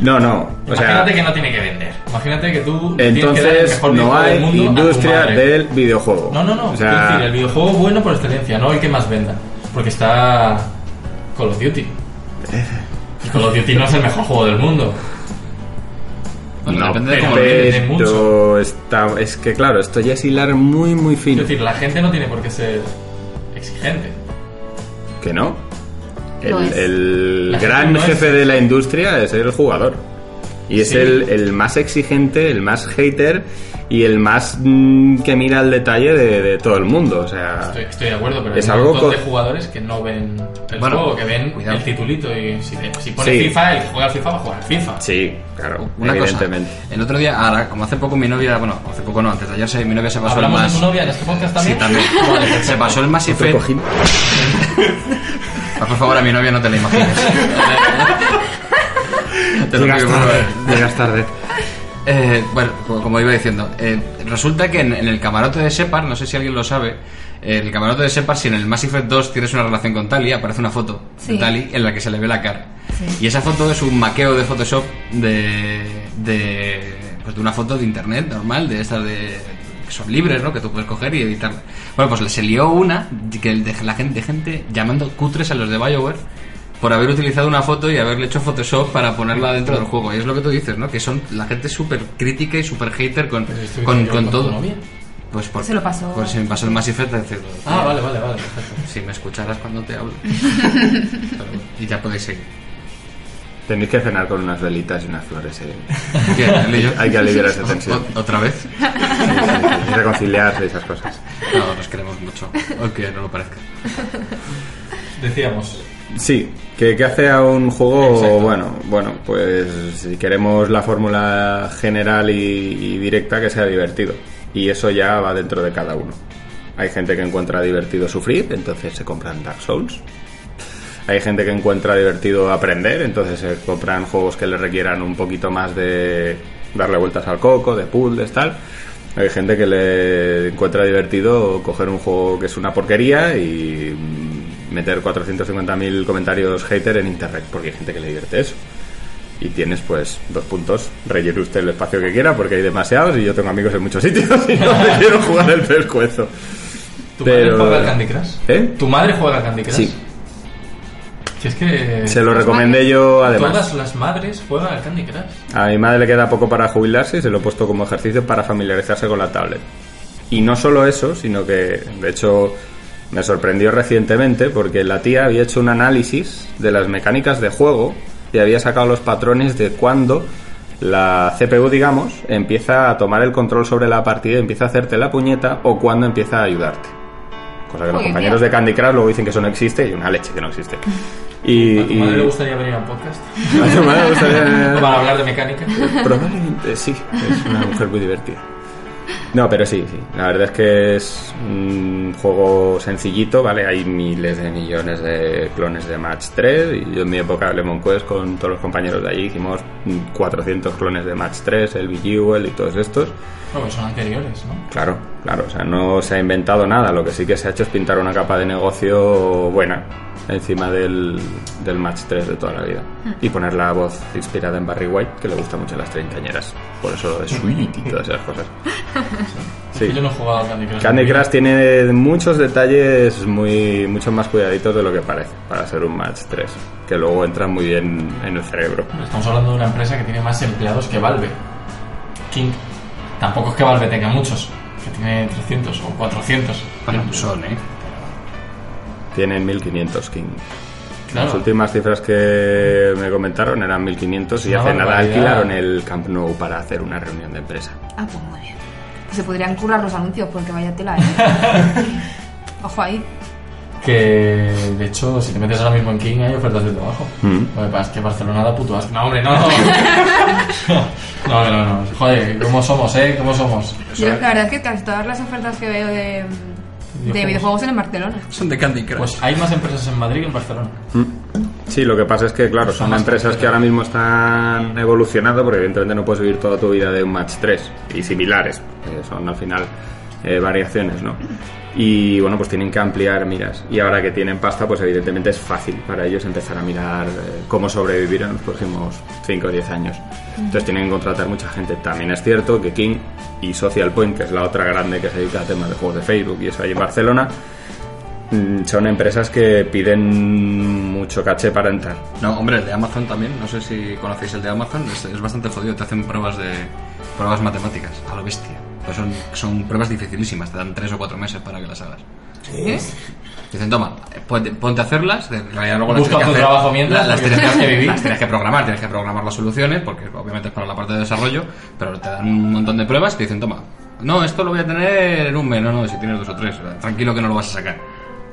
No, no. O sea, Imagínate que no tiene que vender. Imagínate que tú tienes que dar el entonces mejor no del hay mundo tu industria del videojuego. No, no, no. O Es sea, decir, el videojuego bueno por excelencia, no el que más venda. Porque está Call of Duty. Y Call of Duty no es el mejor juego del mundo. Bueno, no, depende de pero cómo pero mucho. está, es que claro, esto ya es hilar muy, muy Es fino. decir, la gente no tiene por qué ser exigente. Que no. El, gran no es- jefe de la industria es el jugador. Y es Sí. el, el más exigente, el más hater y el más mm, que mira el detalle de, de todo el mundo. O sea, Estoy, estoy de acuerdo, pero Es hay un algo montón co- de jugadores que no ven el Bueno, juego, que ven cuidado. el titulito. Y si, si pone Sí. FIFA, el que juega al FIFA va a jugar al FIFA. sí, claro, Una evidentemente. cosa, el otro día, ahora, como hace poco mi novia, bueno, hace poco no, antes de ayer se- mi novia se pasó el ¿Hablamos más... de tu novia en este podcast Sí, también? también. Se pasó el Otro Effect. Ah, Por favor, a mi novia no te la imagines. Te lo Llegas tarde, favor. llegas tarde. Eh, bueno, co- como iba diciendo, eh, resulta que en, en el camarote de Separ, no sé si alguien lo sabe, eh, el camarote de Separ, si en el Mass Effect 2 tienes una relación con Tali, aparece una foto de. Tali en la que se le ve la cara. Sí. Y esa foto es un maqueo de Photoshop de, de, pues de una foto de internet normal, de estas de que son libres, ¿no? Que tú puedes coger y editarla. Bueno, pues se lió una que de la gente, de gente llamando cutres a los de BioWare por haber utilizado una foto y haberle hecho Photoshop para ponerla dentro del juego. Y es lo que tú dices, ¿no? Que son la gente súper crítica y súper hater con, que con, con todo. novia. Pues por, Se lo pasó. Pues se me pasó el Mass Effect. decir, Ah, vale, vale, vale. Perfecto. Si me escucharas cuando te hablo. Pero y ya podéis seguir. Tenéis que cenar con unas velitas y unas flores. eh. ¿Qué, él y yo? Hay que aliviar esa tensión. ¿O- ¿Otra vez? Sí, sí, sí, y reconciliarse y esas cosas. No, nos queremos mucho. Aunque no lo parezca. Decíamos, Sí, que, que hace a un juego, Exacto. bueno, bueno, pues si queremos la fórmula general y, y directa que sea divertido. Y eso ya va dentro de cada uno. Hay gente que encuentra divertido sufrir, entonces se compran Dark Souls. Hay gente que encuentra divertido aprender, entonces compran juegos que le requieran un poquito más de darle vueltas al coco, de puzzles, tal. Hay gente que le encuentra divertido coger un juego que es una porquería y meter 450.000 comentarios hater en internet, porque hay gente que le divierte eso. Y tienes pues dos puntos, rellene usted el espacio que quiera porque hay demasiados y yo tengo amigos en muchos sitios y no me quiero jugar el pescuezo. ¿tu Pero- madre juega al Candy Crush? ¿Eh? ¿Tu madre juega al Candy Crush? Sí. Si es que... Se lo recomendé yo además. Todas las madres juegan al Candy Crush. A mi madre le queda poco para jubilarse y se lo he puesto como ejercicio para familiarizarse con la tablet. Y no solo eso, sino que, de hecho, me sorprendió recientemente porque la tía había hecho un análisis de las mecánicas de juego y había sacado los patrones de cuando la CPU, digamos, empieza a tomar el control sobre la partida y empieza a hacerte la puñeta o cuando empieza a ayudarte. Cosa que los compañeros de Candy Crush luego dicen que eso no existe y una leche que no existe. Y, ¿A tu y- madre le gustaría venir a un podcast? a tu madre le gustaría- Para hablar de mecánica. Probablemente sí, es una mujer muy divertida. No, pero sí, sí. La verdad es que es un juego sencillito, ¿vale? Hay miles de millones de clones de Match 3 y yo en mi época de Lemon Quest con todos los compañeros de allí hicimos 400 clones de Match 3, el Bejewel y todos estos. No, que son anteriores, ¿no? Claro, claro, o sea, no se ha inventado nada, lo que sí que se ha hecho es pintar una capa de negocio buena encima del, del Match 3 de toda la vida y poner la voz inspirada en Barry White, que le gusta mucho a las treintañeras, por eso lo de Sweet y todas esas cosas. Sí. Yo no he jugado Candy Crush. Candy Crush tiene muchos detalles muy mucho más cuidaditos de lo que parece para ser un Match 3, que luego entran muy bien en el cerebro. Estamos hablando de una empresa que tiene más empleados que Valve. King. Tampoco es que Valve tenga muchos, que tiene 300 o 400. Bueno, son, ¿eh? Tienen 1500 King. Claro. Las últimas cifras que me comentaron eran 1500 y Una hace nada alquilaron el Camp Nou para hacer una reunión de empresa. Ah, pues muy bien. Se podrían currar los anuncios porque vaya tela, ¿eh? Ojo ahí. Que de hecho, si te metes ahora mismo en King, hay ofertas de trabajo. Mm. Lo que pasa es que Barcelona da puto asco. No, hombre, no. no, no, no. Joder, ¿cómo somos, eh? ¿Cómo somos? Yo, la verdad es que casi todas las ofertas que veo de, de Videojuegos. en Barcelona. Son de Candy Crush. Pues hay más empresas en Madrid que en Barcelona. Sí, lo que pasa es que, claro, Son son empresas que ahora mismo están evolucionando porque evidentemente no puedes vivir toda tu vida de un Match 3 y similares, son al final eh, variaciones, ¿no? Y bueno, pues tienen que ampliar miras. Y ahora que tienen pasta, pues evidentemente es fácil para ellos empezar a mirar eh, cómo sobrevivir en los próximos 5 o 10 años. Entonces tienen que contratar mucha gente. También es cierto que King y Social Point, que es la otra grande que se dedica a temas de juegos de Facebook y eso ahí en Barcelona, mm, son empresas que piden mucho caché para entrar. No, hombre, el de Amazon también. No sé si conocéis el de Amazon. Es, es bastante jodido. Te hacen pruebas de pruebas matemáticas a lo bestia. Pues son, son pruebas dificilísimas. Te dan tres o cuatro meses para que las hagas. ¿Eh? Dicen, toma, ponte, ponte a hacerlas. En realidad luego las tienes tu que hacer- trabajo mientras, la- las tienes tienes que vivir. Las tienes que programar, tienes que programar las soluciones, porque obviamente es para la parte de desarrollo, pero te dan un montón de pruebas y te dicen, toma, no, esto lo voy a tener en un mes, no, no, si tienes dos o tres, tranquilo que no lo vas a sacar.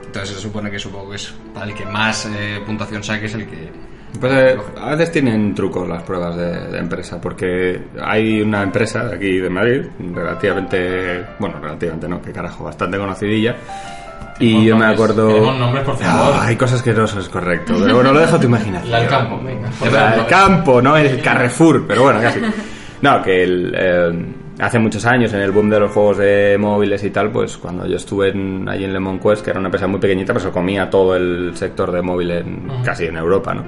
Entonces se supone que supongo que es para el que más eh, puntuación saque es el que... Pues eh, a veces tienen trucos las pruebas de, de empresa, porque hay una empresa aquí de Madrid, relativamente, bueno, relativamente no, que carajo, bastante conocidilla. Y yo me acuerdo... nombres, por favor. Ah, hay cosas que no son correcto, pero bueno, lo dejo a tu imaginación. La del campo, venga. La del campo, no el Carrefour, pero bueno, casi. No, que el, eh, hace muchos años, en el boom de los juegos de móviles y tal, pues cuando yo estuve en, allí en Lemon Quest, que era una empresa muy pequeñita, pues se comía todo el sector de móvil en, casi en Europa, ¿no?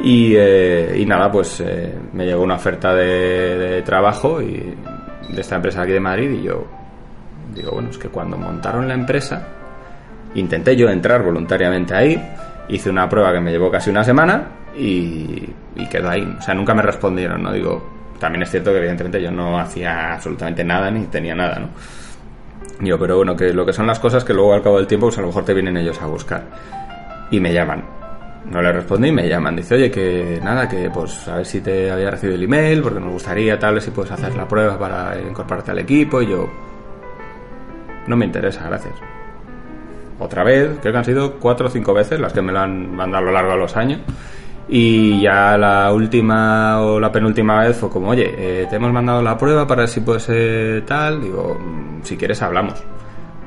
Y, eh, y nada, pues eh, me llegó una oferta de, de trabajo y de esta empresa aquí de Madrid y yo digo, bueno, es que cuando montaron la empresa, intenté yo entrar voluntariamente ahí, hice una prueba que me llevó casi una semana y, y quedó ahí. O sea, nunca me respondieron, ¿no? Digo, también es cierto que evidentemente yo no hacía absolutamente nada ni tenía nada, ¿no? Digo, pero bueno, que lo que son las cosas que luego al cabo del tiempo, pues a lo mejor te vienen ellos a buscar. Y me llaman. No le respondí y me llaman. Dice, oye, que nada, que pues a ver si te había recibido el email, porque nos gustaría tal si puedes hacer la prueba para incorporarte al equipo. Y yo, no me interesa, gracias. Otra vez, creo que han sido cuatro o cinco veces las que me lo han mandado a lo largo de los años. Y ya la última o la penúltima vez fue como, oye, eh, te hemos mandado la prueba para ver si puede ser tal. Digo, "Mm, si quieres hablamos.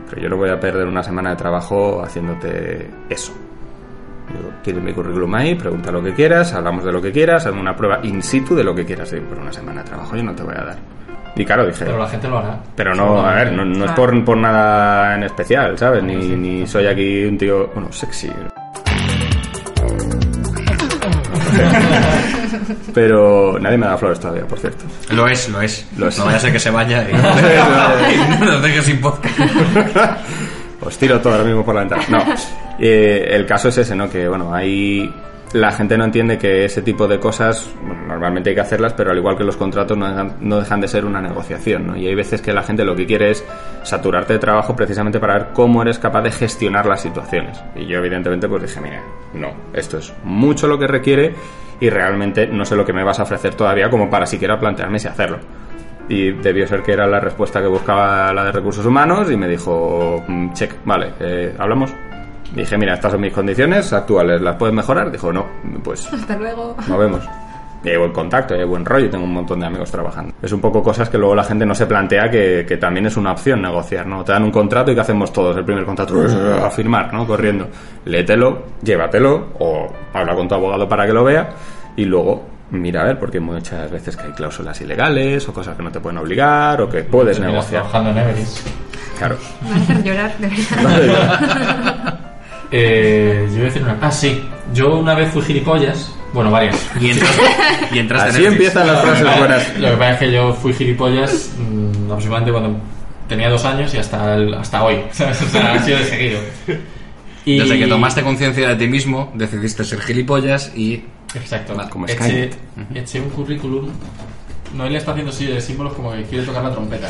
Pero yo no voy a perder una semana de trabajo haciéndote eso. Digo, tienes mi currículum ahí, pregunta lo que quieras, hablamos de lo que quieras, hazme una prueba in situ de lo que quieras. Digo, pero una semana de trabajo yo no te voy a dar. Y claro, dije, Pero la gente lo hará. pero no, a ver, no, no es por, por nada en especial, ¿sabes? Ni, Sí. ni soy aquí un tío, bueno, sexy. Pero nadie me da flores todavía, por cierto. Lo es, lo es. Lo es. No vaya a ser que se vaya y no nos deje sin podcast. Os tiro todo ahora mismo por la ventana. No, eh, el caso es ese, ¿no? Que, bueno, ahí la gente no entiende que ese tipo de cosas, bueno, normalmente hay que hacerlas, pero al igual que los contratos no dejan, no dejan de ser una negociación, ¿no? Y hay veces que la gente lo que quiere es saturarte de trabajo precisamente para ver cómo eres capaz de gestionar las situaciones. Y yo, evidentemente, pues dije, mira, no, esto es mucho lo que requiere y realmente no sé lo que me vas a ofrecer todavía como para siquiera plantearme si hacerlo. Y debió ser que era la respuesta que buscaba la de recursos humanos y me dijo, "Mm, check, vale, eh, hablamos. Dije, mira, estas son mis condiciones actuales, ¿las puedes mejorar? Dijo, no, pues Hasta luego. nos vemos. Y hay buen contacto, hay buen rollo y tengo un montón de amigos trabajando. Es un poco cosas que luego la gente no se plantea que, que también es una opción negociar, ¿no? Te dan un contrato y ¿qué hacemos todos? El primer contrato a firmar, ¿no? Corriendo. Léetelo, llévatelo o habla con tu abogado para que lo vea y luego mira a ver, porque muchas veces que hay cláusulas ilegales o cosas que no te pueden obligar o que puedes negociar. trabajando en Everest. Claro. Me a hacer llorar, de verdad. Eh, yo iba a decir una... Ah, sí. Yo una vez fui gilipollas. Bueno, varias. Y entras, y entraste Así empiezan las frases buenas. Lo que pasa es que yo fui gilipollas mm, aproximadamente cuando tenía dos años y hasta, el- hasta hoy. ¿sabes? O sea, ha sido de seguido. Y- Desde que tomaste conciencia de ti mismo, decidiste ser gilipollas y... Exacto. Como eché, eché un currículum. Noelia está haciendo sí, símbolos como que quiere tocar la trompeta.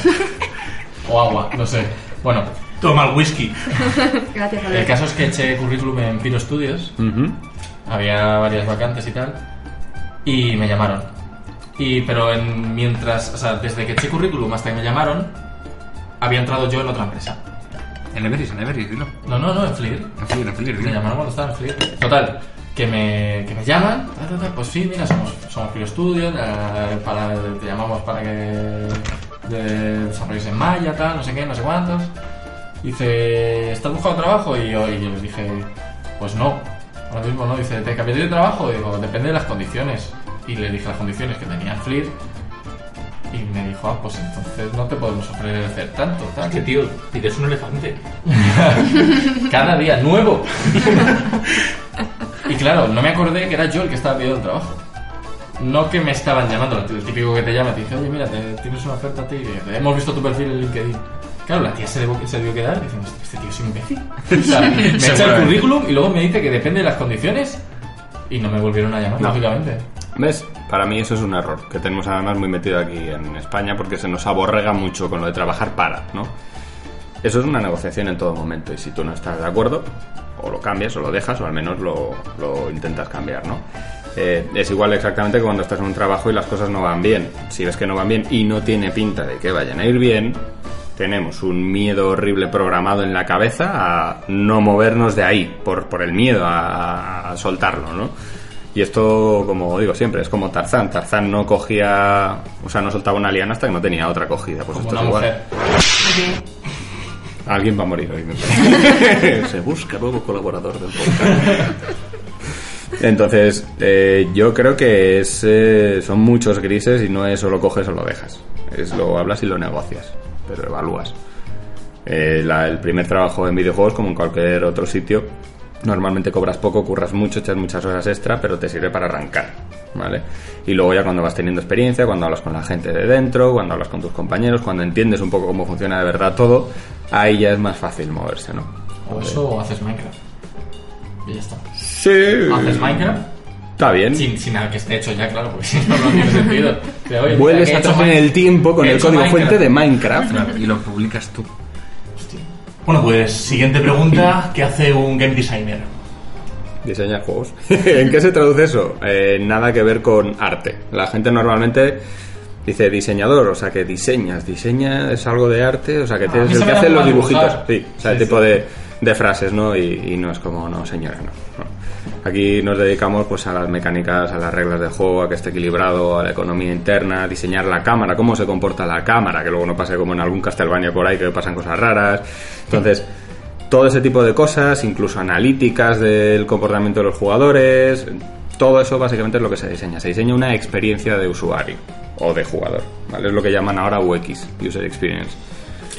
o agua, no sé. Bueno, Toma el whisky. Gracias, el Alberto. caso es que eché currículum en Piro Studios. Ujú. Había varias vacantes y tal. Y me llamaron. Y, pero en, mientras, o sea, desde que eché currículum hasta que me llamaron, había entrado yo en otra empresa. En Everest, en Everest, dilo. No, no, no, en Fleer. En Flir, en Flir, Me dilo. llamaron cuando estaba en Fleer. Total, que me, que me llaman, ta, ta, ta, pues sí, mira, somos, somos Fleer Studios, eh, para, te llamamos para que de- desarrolles en Maya, tal, no sé qué, no sé cuántos. Dice, ¿estás buscando trabajo? Y yo, y yo les dije, pues no, ahora mismo no. Dice, ¿te cambiaría de trabajo? Digo, depende de las condiciones. Y le dije las condiciones que tenía Fleer. Y me dijo, ah, pues entonces no te podemos ofrecer tanto, tal. Es que, tío, pides un elefante. Cada día nuevo. y claro, no me acordé que era yo el que estaba pidiendo el trabajo. No que me estaban llamando, el típico que te llama y te dice, oye, mira, te- tienes una oferta a ti, hemos visto tu perfil en LinkedIn. Claro, la tía se debió, se debió quedar diciendo, este tío es un imbécil. O sea, me echa el currículum y luego me dice que depende de las condiciones y no me volvieron a llamar, No. lógicamente. ¿Ves? Para mí eso es un error que tenemos además muy metido aquí en España porque se nos aborrega mucho con lo de trabajar para, ¿no? Eso es una negociación en todo momento y si tú no estás de acuerdo, o lo cambias o lo dejas o al menos lo, lo intentas cambiar, ¿no? Eh, es igual exactamente que cuando estás en un trabajo y las cosas no van bien. Si ves que no van bien y no tiene pinta de que vayan a ir bien, tenemos un miedo horrible programado en la cabeza a no movernos de ahí por, por el miedo a, a soltarlo, ¿no? Y esto, como digo siempre, es como Tarzán. Tarzán no cogía, o sea, no soltaba una liana hasta que no tenía otra cogida. Pues Como esto una es igual. mujer. Alguien va a morir hoy, me. Se busca nuevo colaborador del podcast. Entonces, eh, yo creo que es, eh, son muchos grises y no es solo coges o lo dejas. Es lo hablas y lo negocias, pero evalúas. Eh, la- el primer trabajo en videojuegos, como en cualquier otro sitio, normalmente cobras poco, curras mucho, echas muchas horas extra, pero te sirve para arrancar, ¿vale? Y luego ya cuando vas teniendo experiencia, cuando hablas con la gente de dentro, cuando hablas con tus compañeros, cuando entiendes un poco cómo funciona de verdad todo, ahí ya es más fácil moverse, ¿no? O eso o haces Minecraft. Y ya está. Sí. ¿Haces Minecraft? Está bien. Sin, sin nada que esté hecho ya, claro, porque si no, no tiene sentido. Pero, oye, Vuelves mira, he atrás en el tiempo con he el código Minecraft. fuente de Minecraft. Claro, y lo publicas tú. Bueno, pues siguiente pregunta. ¿Qué hace un game designer? Diseñar juegos. ¿En qué se traduce eso? Eh, nada que ver con arte. La gente normalmente dice diseñador, o sea que diseñas. Diseña es algo de arte, o sea que A tienes el que hace los dibujitos. Sí, o sea, el Sí, tipo sí. De, de frases, ¿no? Y, y no es como, no, señora, no, no. Aquí nos dedicamos pues a las mecánicas, a las reglas del juego, a que esté equilibrado, a la economía interna, a diseñar la cámara, cómo se comporta la cámara, que luego no pase como en algún Castlevania por ahí que pasan cosas raras. Entonces, todo ese tipo de cosas, incluso analíticas del comportamiento de los jugadores, todo eso básicamente es lo que se diseña. Se diseña una experiencia de usuario o de jugador, ¿vale? Es lo que llaman ahora UX, User Experience,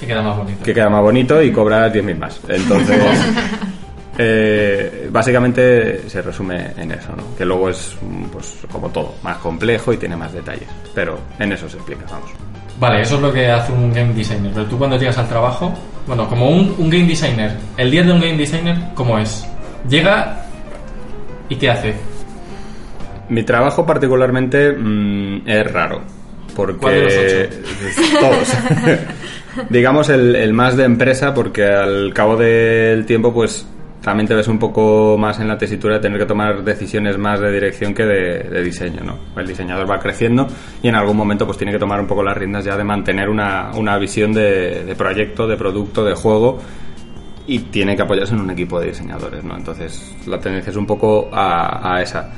Que queda más bonito. que queda más bonito y cobra 10.000 más. Entonces, eh, básicamente se resume en eso, ¿no? Que luego es, pues, como todo, más complejo y tiene más detalles. Pero en eso se explica, vamos. Vale, eso es lo que hace un game designer. Pero tú cuando llegas al trabajo, bueno, como un, un game designer, el día de un game designer, ¿cómo es? Llega y ¿qué hace? Mi trabajo particularmente mm, es raro. Porque... ¿Cuál de los Todos. Digamos el, el más de empresa porque al cabo del tiempo pues también te ves un poco más en la tesitura de tener que tomar decisiones más de dirección que de, diseño, ¿no? El diseñador va creciendo y en algún momento pues tiene que tomar un poco las riendas ya de mantener una, una visión de, proyecto, de producto, de juego y tiene que apoyarse en un equipo de diseñadores, ¿no? Entonces la tendencia es un poco a, a esa.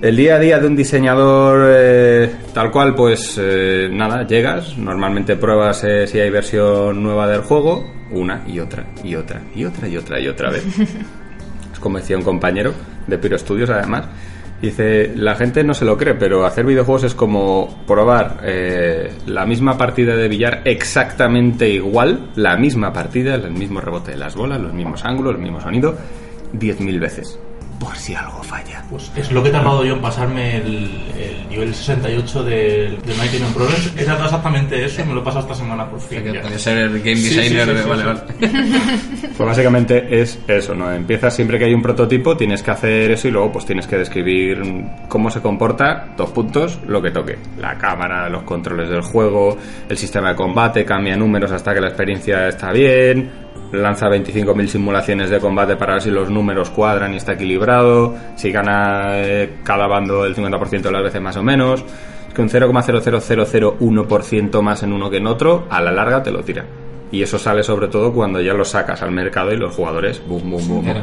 El día a día de un diseñador eh, tal cual, pues eh, nada, llegas, normalmente pruebas eh, si hay versión nueva del juego, una y otra y otra y otra y otra y otra vez. es como decía un compañero de Piro Studios además. Dice, la gente no se lo cree, pero hacer videojuegos es como probar eh, la misma partida de billar exactamente igual, la misma partida, el mismo rebote de las bolas, los mismos ángulos, el mismo sonido, 10.000 veces. Por si algo falla. Pues es lo que he tardado yo en pasarme el, el nivel 68 del de Mighty No Progress. Era exactamente eso y me lo he pasado esta semana por fin. Que ya. podía ser el game Sí, sí, designer sí, de... sí, vale, sí. vale. Pues básicamente es eso, ¿no? Empiezas siempre que hay un prototipo, tienes que hacer eso y luego pues tienes que describir cómo se comporta, dos puntos, lo que toque. La cámara, los controles del juego, el sistema de combate, cambia números hasta que la experiencia está bien, lanza 25.000 simulaciones de combate para ver si los números cuadran y está equilibrado, si gana eh, cada bando el 50% de las veces más o menos. Es que un 0,00001% más en uno que en otro, a la larga te lo tira. Y eso sale sobre todo cuando ya lo sacas al mercado y los jugadores, boom, boom, boom. boom.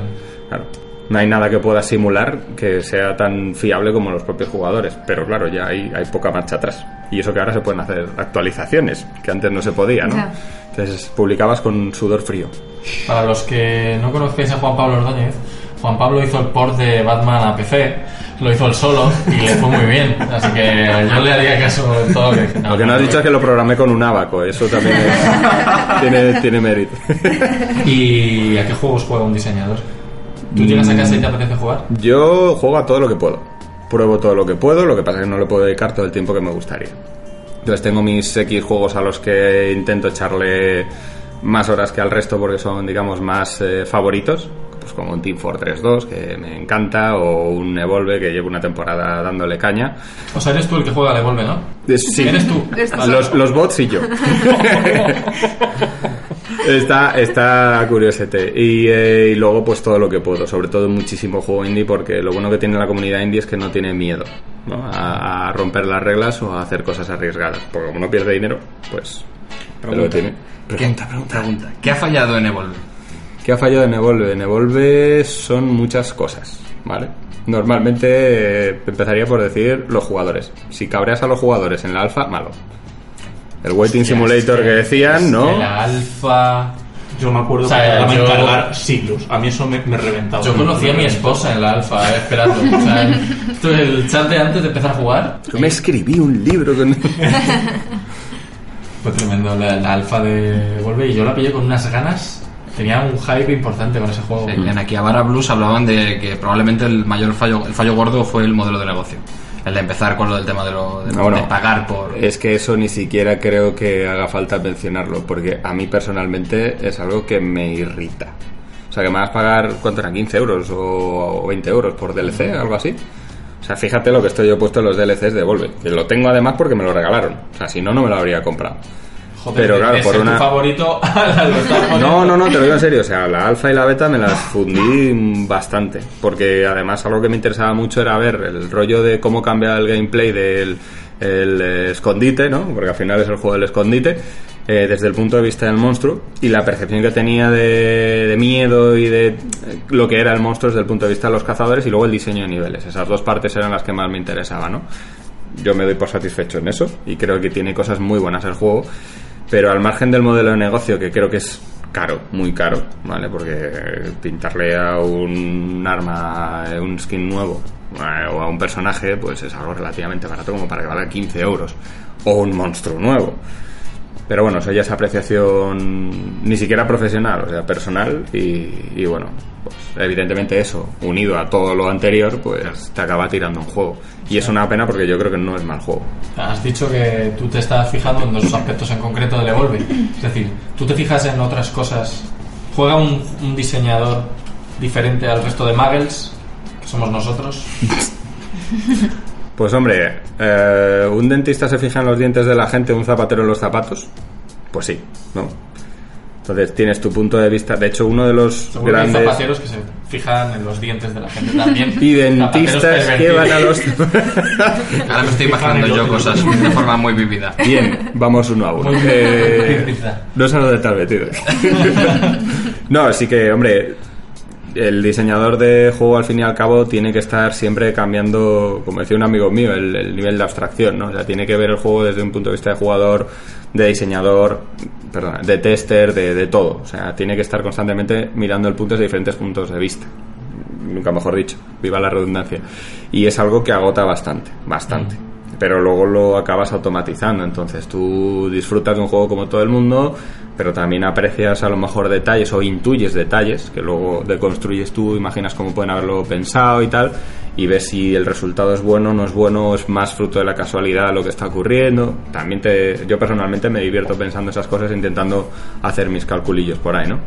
Claro. No hay nada que pueda simular que sea tan fiable como los propios jugadores. Pero claro, ya hay, hay poca marcha atrás. Y eso que ahora se pueden hacer actualizaciones, que antes no se podía, ¿no? Ya. Entonces publicabas con sudor frío. Para los que no conocéis a Juan Pablo Ordóñez, Juan Pablo hizo el port de Batman a PC, lo hizo él solo y le fue muy bien. Así que yo le haría caso en todo lo que. Lo que no has dicho es que lo programé con un abaco, eso también es- tiene, tiene mérito. ¿Y a qué juegos juega un diseñador? ¿Tú llegas a casa y te apetece jugar? Yo juego a todo lo que puedo. Pruebo todo lo que puedo, lo que pasa es que no le puedo dedicar todo el tiempo que me gustaría. Entonces tengo mis X juegos a los que intento echarle más horas que al resto porque son, digamos, más eh, favoritos. Pues como un Team Fortress 2, que me encanta, o un Evolve, que llevo una temporada dándole caña. O sea, eres tú el que juega al Evolve, ¿no? Eh, Sí. Eres tú. Los, los bots y yo. está, está curiosete. Y, eh, y luego, pues todo lo que puedo. Sobre todo muchísimo juego indie, porque lo bueno que tiene la comunidad indie es que no tiene miedo ¿no? A, a romper las reglas o a hacer cosas arriesgadas. Porque como no pierde dinero, pues. Lo tiene. Pregunta, pregunta. Pregunta. ¿Qué ha fallado en Evolve? ¿Qué ha fallado en Evolve? En Evolve son muchas cosas, ¿vale? Normalmente eh, empezaría por decir los jugadores. Si cabreas a los jugadores en la alfa, malo. El Waiting Simulator que decían, ¿no? La alfa. Yo me acuerdo O sea, que en yo- cargar siglos. A mí eso me, me reventaba. Yo conocí a mi esposa en la alfa, eh, esperando. O sea, el chat de antes de empezar a jugar. Yo me escribí un libro con... Fue tremendo la, la alfa de Volve y yo la pillé con unas ganas. Tenía un hype importante con ese juego. Sí, En Akihabara Blues hablaban de que probablemente el mayor fallo, el fallo gordo fue el modelo de negocio. El de empezar con lo del tema de, lo, de, pagar por... Es que eso ni siquiera creo que haga falta mencionarlo, porque a mí personalmente es algo que me irrita. O sea, que me vas a pagar, ¿cuánto eran? ¿15 euros o 20 euros por DLC, algo así? O sea, fíjate lo que estoy yo puesto en los DLCs de Volve. Que lo tengo además porque me lo regalaron. O sea, si no, no me lo habría comprado. Joder, pero claro, por una- tu favorito a la poniendo. No, no, no, te lo digo en serio. O sea, la alfa y la beta me las fundí bastante. Porque además algo que me interesaba mucho era ver el rollo de cómo cambia el gameplay del el, eh, escondite, ¿no? Porque al final es el juego del escondite. eh, desde el punto de vista del monstruo y la percepción que tenía de, de miedo y de eh, lo que era el monstruo desde el punto de vista de los cazadores y luego el diseño de niveles. Esas dos partes eran las que más me interesaban, ¿no? Yo me doy por satisfecho en eso y creo que tiene cosas muy buenas el juego. Pero al margen del modelo de negocio, que creo que es caro, muy caro, ¿vale? Porque pintarle a un arma eh, un skin nuevo eh, o a un personaje, pues es algo relativamente barato como para que valga 15 euros. O un monstruo nuevo. Pero bueno, eso ya es apreciación ni siquiera profesional, o sea, personal y, y bueno, pues evidentemente eso, unido a todo lo anterior, pues te acaba tirando un juego. Y es una pena porque yo creo que no es mal juego. Has dicho que tú te estás fijando en dos aspectos en concreto del Evolve. Es decir, tú te fijas en otras cosas. ¿Juega un, un diseñador diferente al resto de Muggles, que somos nosotros? Pues hombre, eh, ¿un dentista se fija en los dientes de la gente, un zapatero en los zapatos? Pues sí, ¿no? Entonces tienes tu punto de vista. De hecho, uno de los Seguro que hay grandes... zapateros que se fijan en los dientes de la gente también. Y dentistas que van a los... Ahora me estoy imaginando yo cosas de forma muy vivida. Bien, vamos uno a uno. Eh, no sé a dónde estás metido. no, sí que, hombre, el diseñador de juego al fin y al cabo tiene que estar siempre cambiando, como decía un amigo mío, el, el nivel de abstracción, ¿no? O sea, tiene que ver el juego desde un punto de vista de jugador, de diseñador, perdón, de tester, de, de todo. O sea, tiene que estar constantemente mirando el punto desde diferentes puntos de vista. Nunca mejor dicho, viva la redundancia. Y es algo que agota bastante, bastante. Pero luego lo acabas automatizando, entonces tú disfrutas de un juego como todo el mundo, pero también aprecias a lo mejor detalles o intuyes detalles que luego deconstruyes tú, imaginas cómo pueden haberlo pensado y tal, y ves si el resultado es bueno, no es bueno, es más fruto de la casualidad lo que está ocurriendo. También te, yo personalmente me divierto pensando esas cosas, intentando hacer mis calculillos por ahí, ¿no?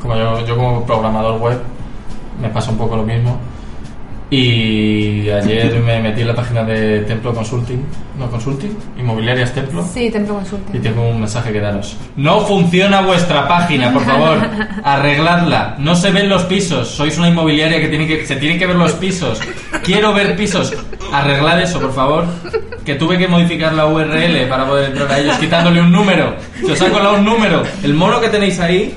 Como yo, yo como programador web me pasa un poco lo mismo. Y ayer me metí en la página de Templo Consulting, no Consulting, Inmobiliarias Templo. Sí, Templo Y Consulting. tengo un mensaje que daros. No funciona vuestra página, por favor. Arregladla. No se ven los pisos. Sois una inmobiliaria que tiene que se tienen que ver los pisos. Quiero ver pisos. Arreglad eso, por favor. Que tuve que modificar la URL para poder entrar a ellos quitándole un número. Se os ha colado un número. El mono que tenéis ahí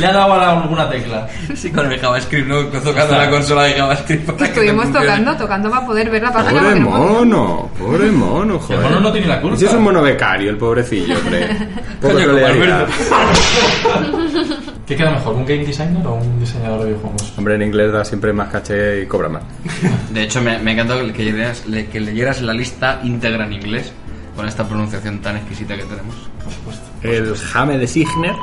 le ha dado a alguna tecla. Sí, con el JavaScript, ¿no? Tocando la consola de JavaScript. para que te Estuvimos tocando, tocando para poder ver la página. Pobre mono, pobre mono, joder. mono no tiene la culpa. Si es un mono becario, el pobrecillo, hombre. Poco Coño. ¿Qué queda mejor, un game designer o un diseñador de videojuegos? Hombre, en inglés da siempre más caché y cobra más. De hecho, me, encantado que leyeras, le- que leyeras la lista íntegra en inglés con esta pronunciación tan exquisita que tenemos. Por supuesto. El Jame de Signer.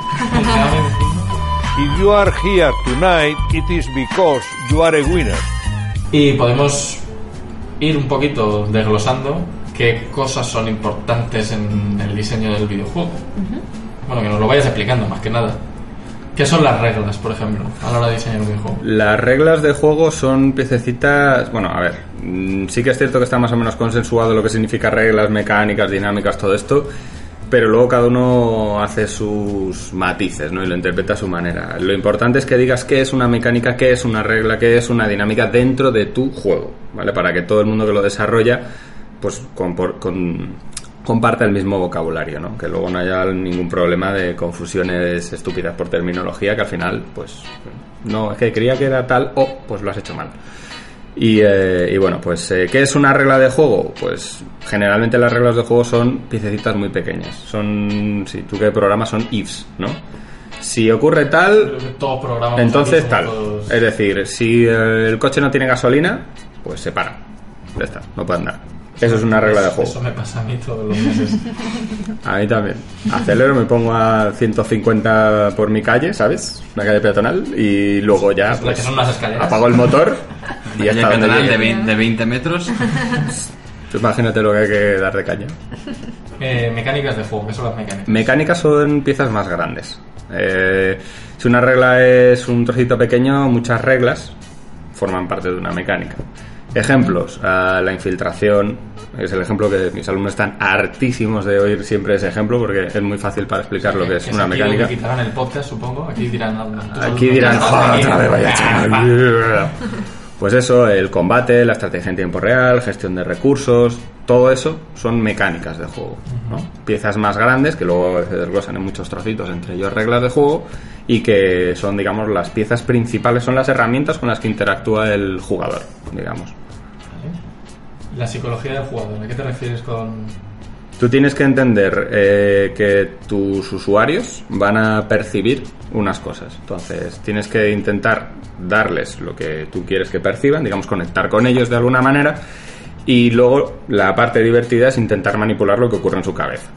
If you are here tonight, it is because you are a winner. Y podemos ir un poquito desglosando qué cosas son importantes en el diseño del videojuego. Bueno, que nos lo vayas explicando más que nada. ¿Qué son las reglas, por ejemplo, a la hora de diseñar un videojuego? Las reglas de juego son piececitas. Bueno, a ver, mm, sí que es cierto que está más o menos consensuado lo que significa reglas, mecánicas, dinámicas, todo esto. Pero luego cada uno hace sus matices, ¿no? Y lo interpreta a su manera. Lo importante es que digas qué es una mecánica, qué es una regla, qué es una dinámica dentro de tu juego, ¿vale? Para que todo el mundo que lo desarrolla, pues con, comparta el mismo vocabulario, ¿no? Que luego no haya ningún problema de confusiones estúpidas por terminología, que al final, pues, no, es que creía que era tal o, pues lo has hecho mal. Y, eh, y bueno, pues, eh, ¿qué es una regla de juego? Pues generalmente las reglas de juego son piececitas muy pequeñas. Son, si tú que programas, son ifs, ¿no? Si ocurre tal, entonces tal. todos- Es decir, si el coche no tiene gasolina, pues se para. Ya está, no puede andar. Eso es una regla de juego. Eso me pasa a mí todos los meses. A mí también. Acelero, me pongo a 150 por mi calle, ¿sabes? Una calle peatonal. Y luego ya pues, que son las escaleras. apago el motor y ya Calle está peatonal de, 20, de 20 metros. Tú imagínate lo que hay que dar de caña. Eh, mecánicas de juego, ¿qué son las mecánicas? Mecánicas son piezas más grandes. Eh, si una regla es un trocito pequeño, muchas reglas forman parte de una mecánica. Ejemplos, la infiltración, es el ejemplo que mis alumnos están hartísimos de oír siempre ese ejemplo porque es muy fácil para explicar lo que es si una aquí mecánica. quitarán el podcast, supongo. Aquí dirán... Aquí dirán, estás "Joder, aquí". otra vez vaya chaval". Pues eso, el combate, la estrategia en tiempo real, gestión de recursos, todo eso son mecánicas de juego. ¿no? Piezas más grandes que luego se desglosan en muchos trocitos, entre ellos reglas de juego, y que son, digamos, las piezas principales, son las herramientas con las que interactúa el jugador, digamos. La psicología del jugador, ¿a qué te refieres con...? Tú tienes que entender eh, que tus usuarios van a percibir unas cosas. Entonces, tienes que intentar darles lo que tú quieres que perciban, digamos, conectar con ellos de alguna manera. Y luego la parte divertida es intentar manipular lo que ocurre en su cabeza.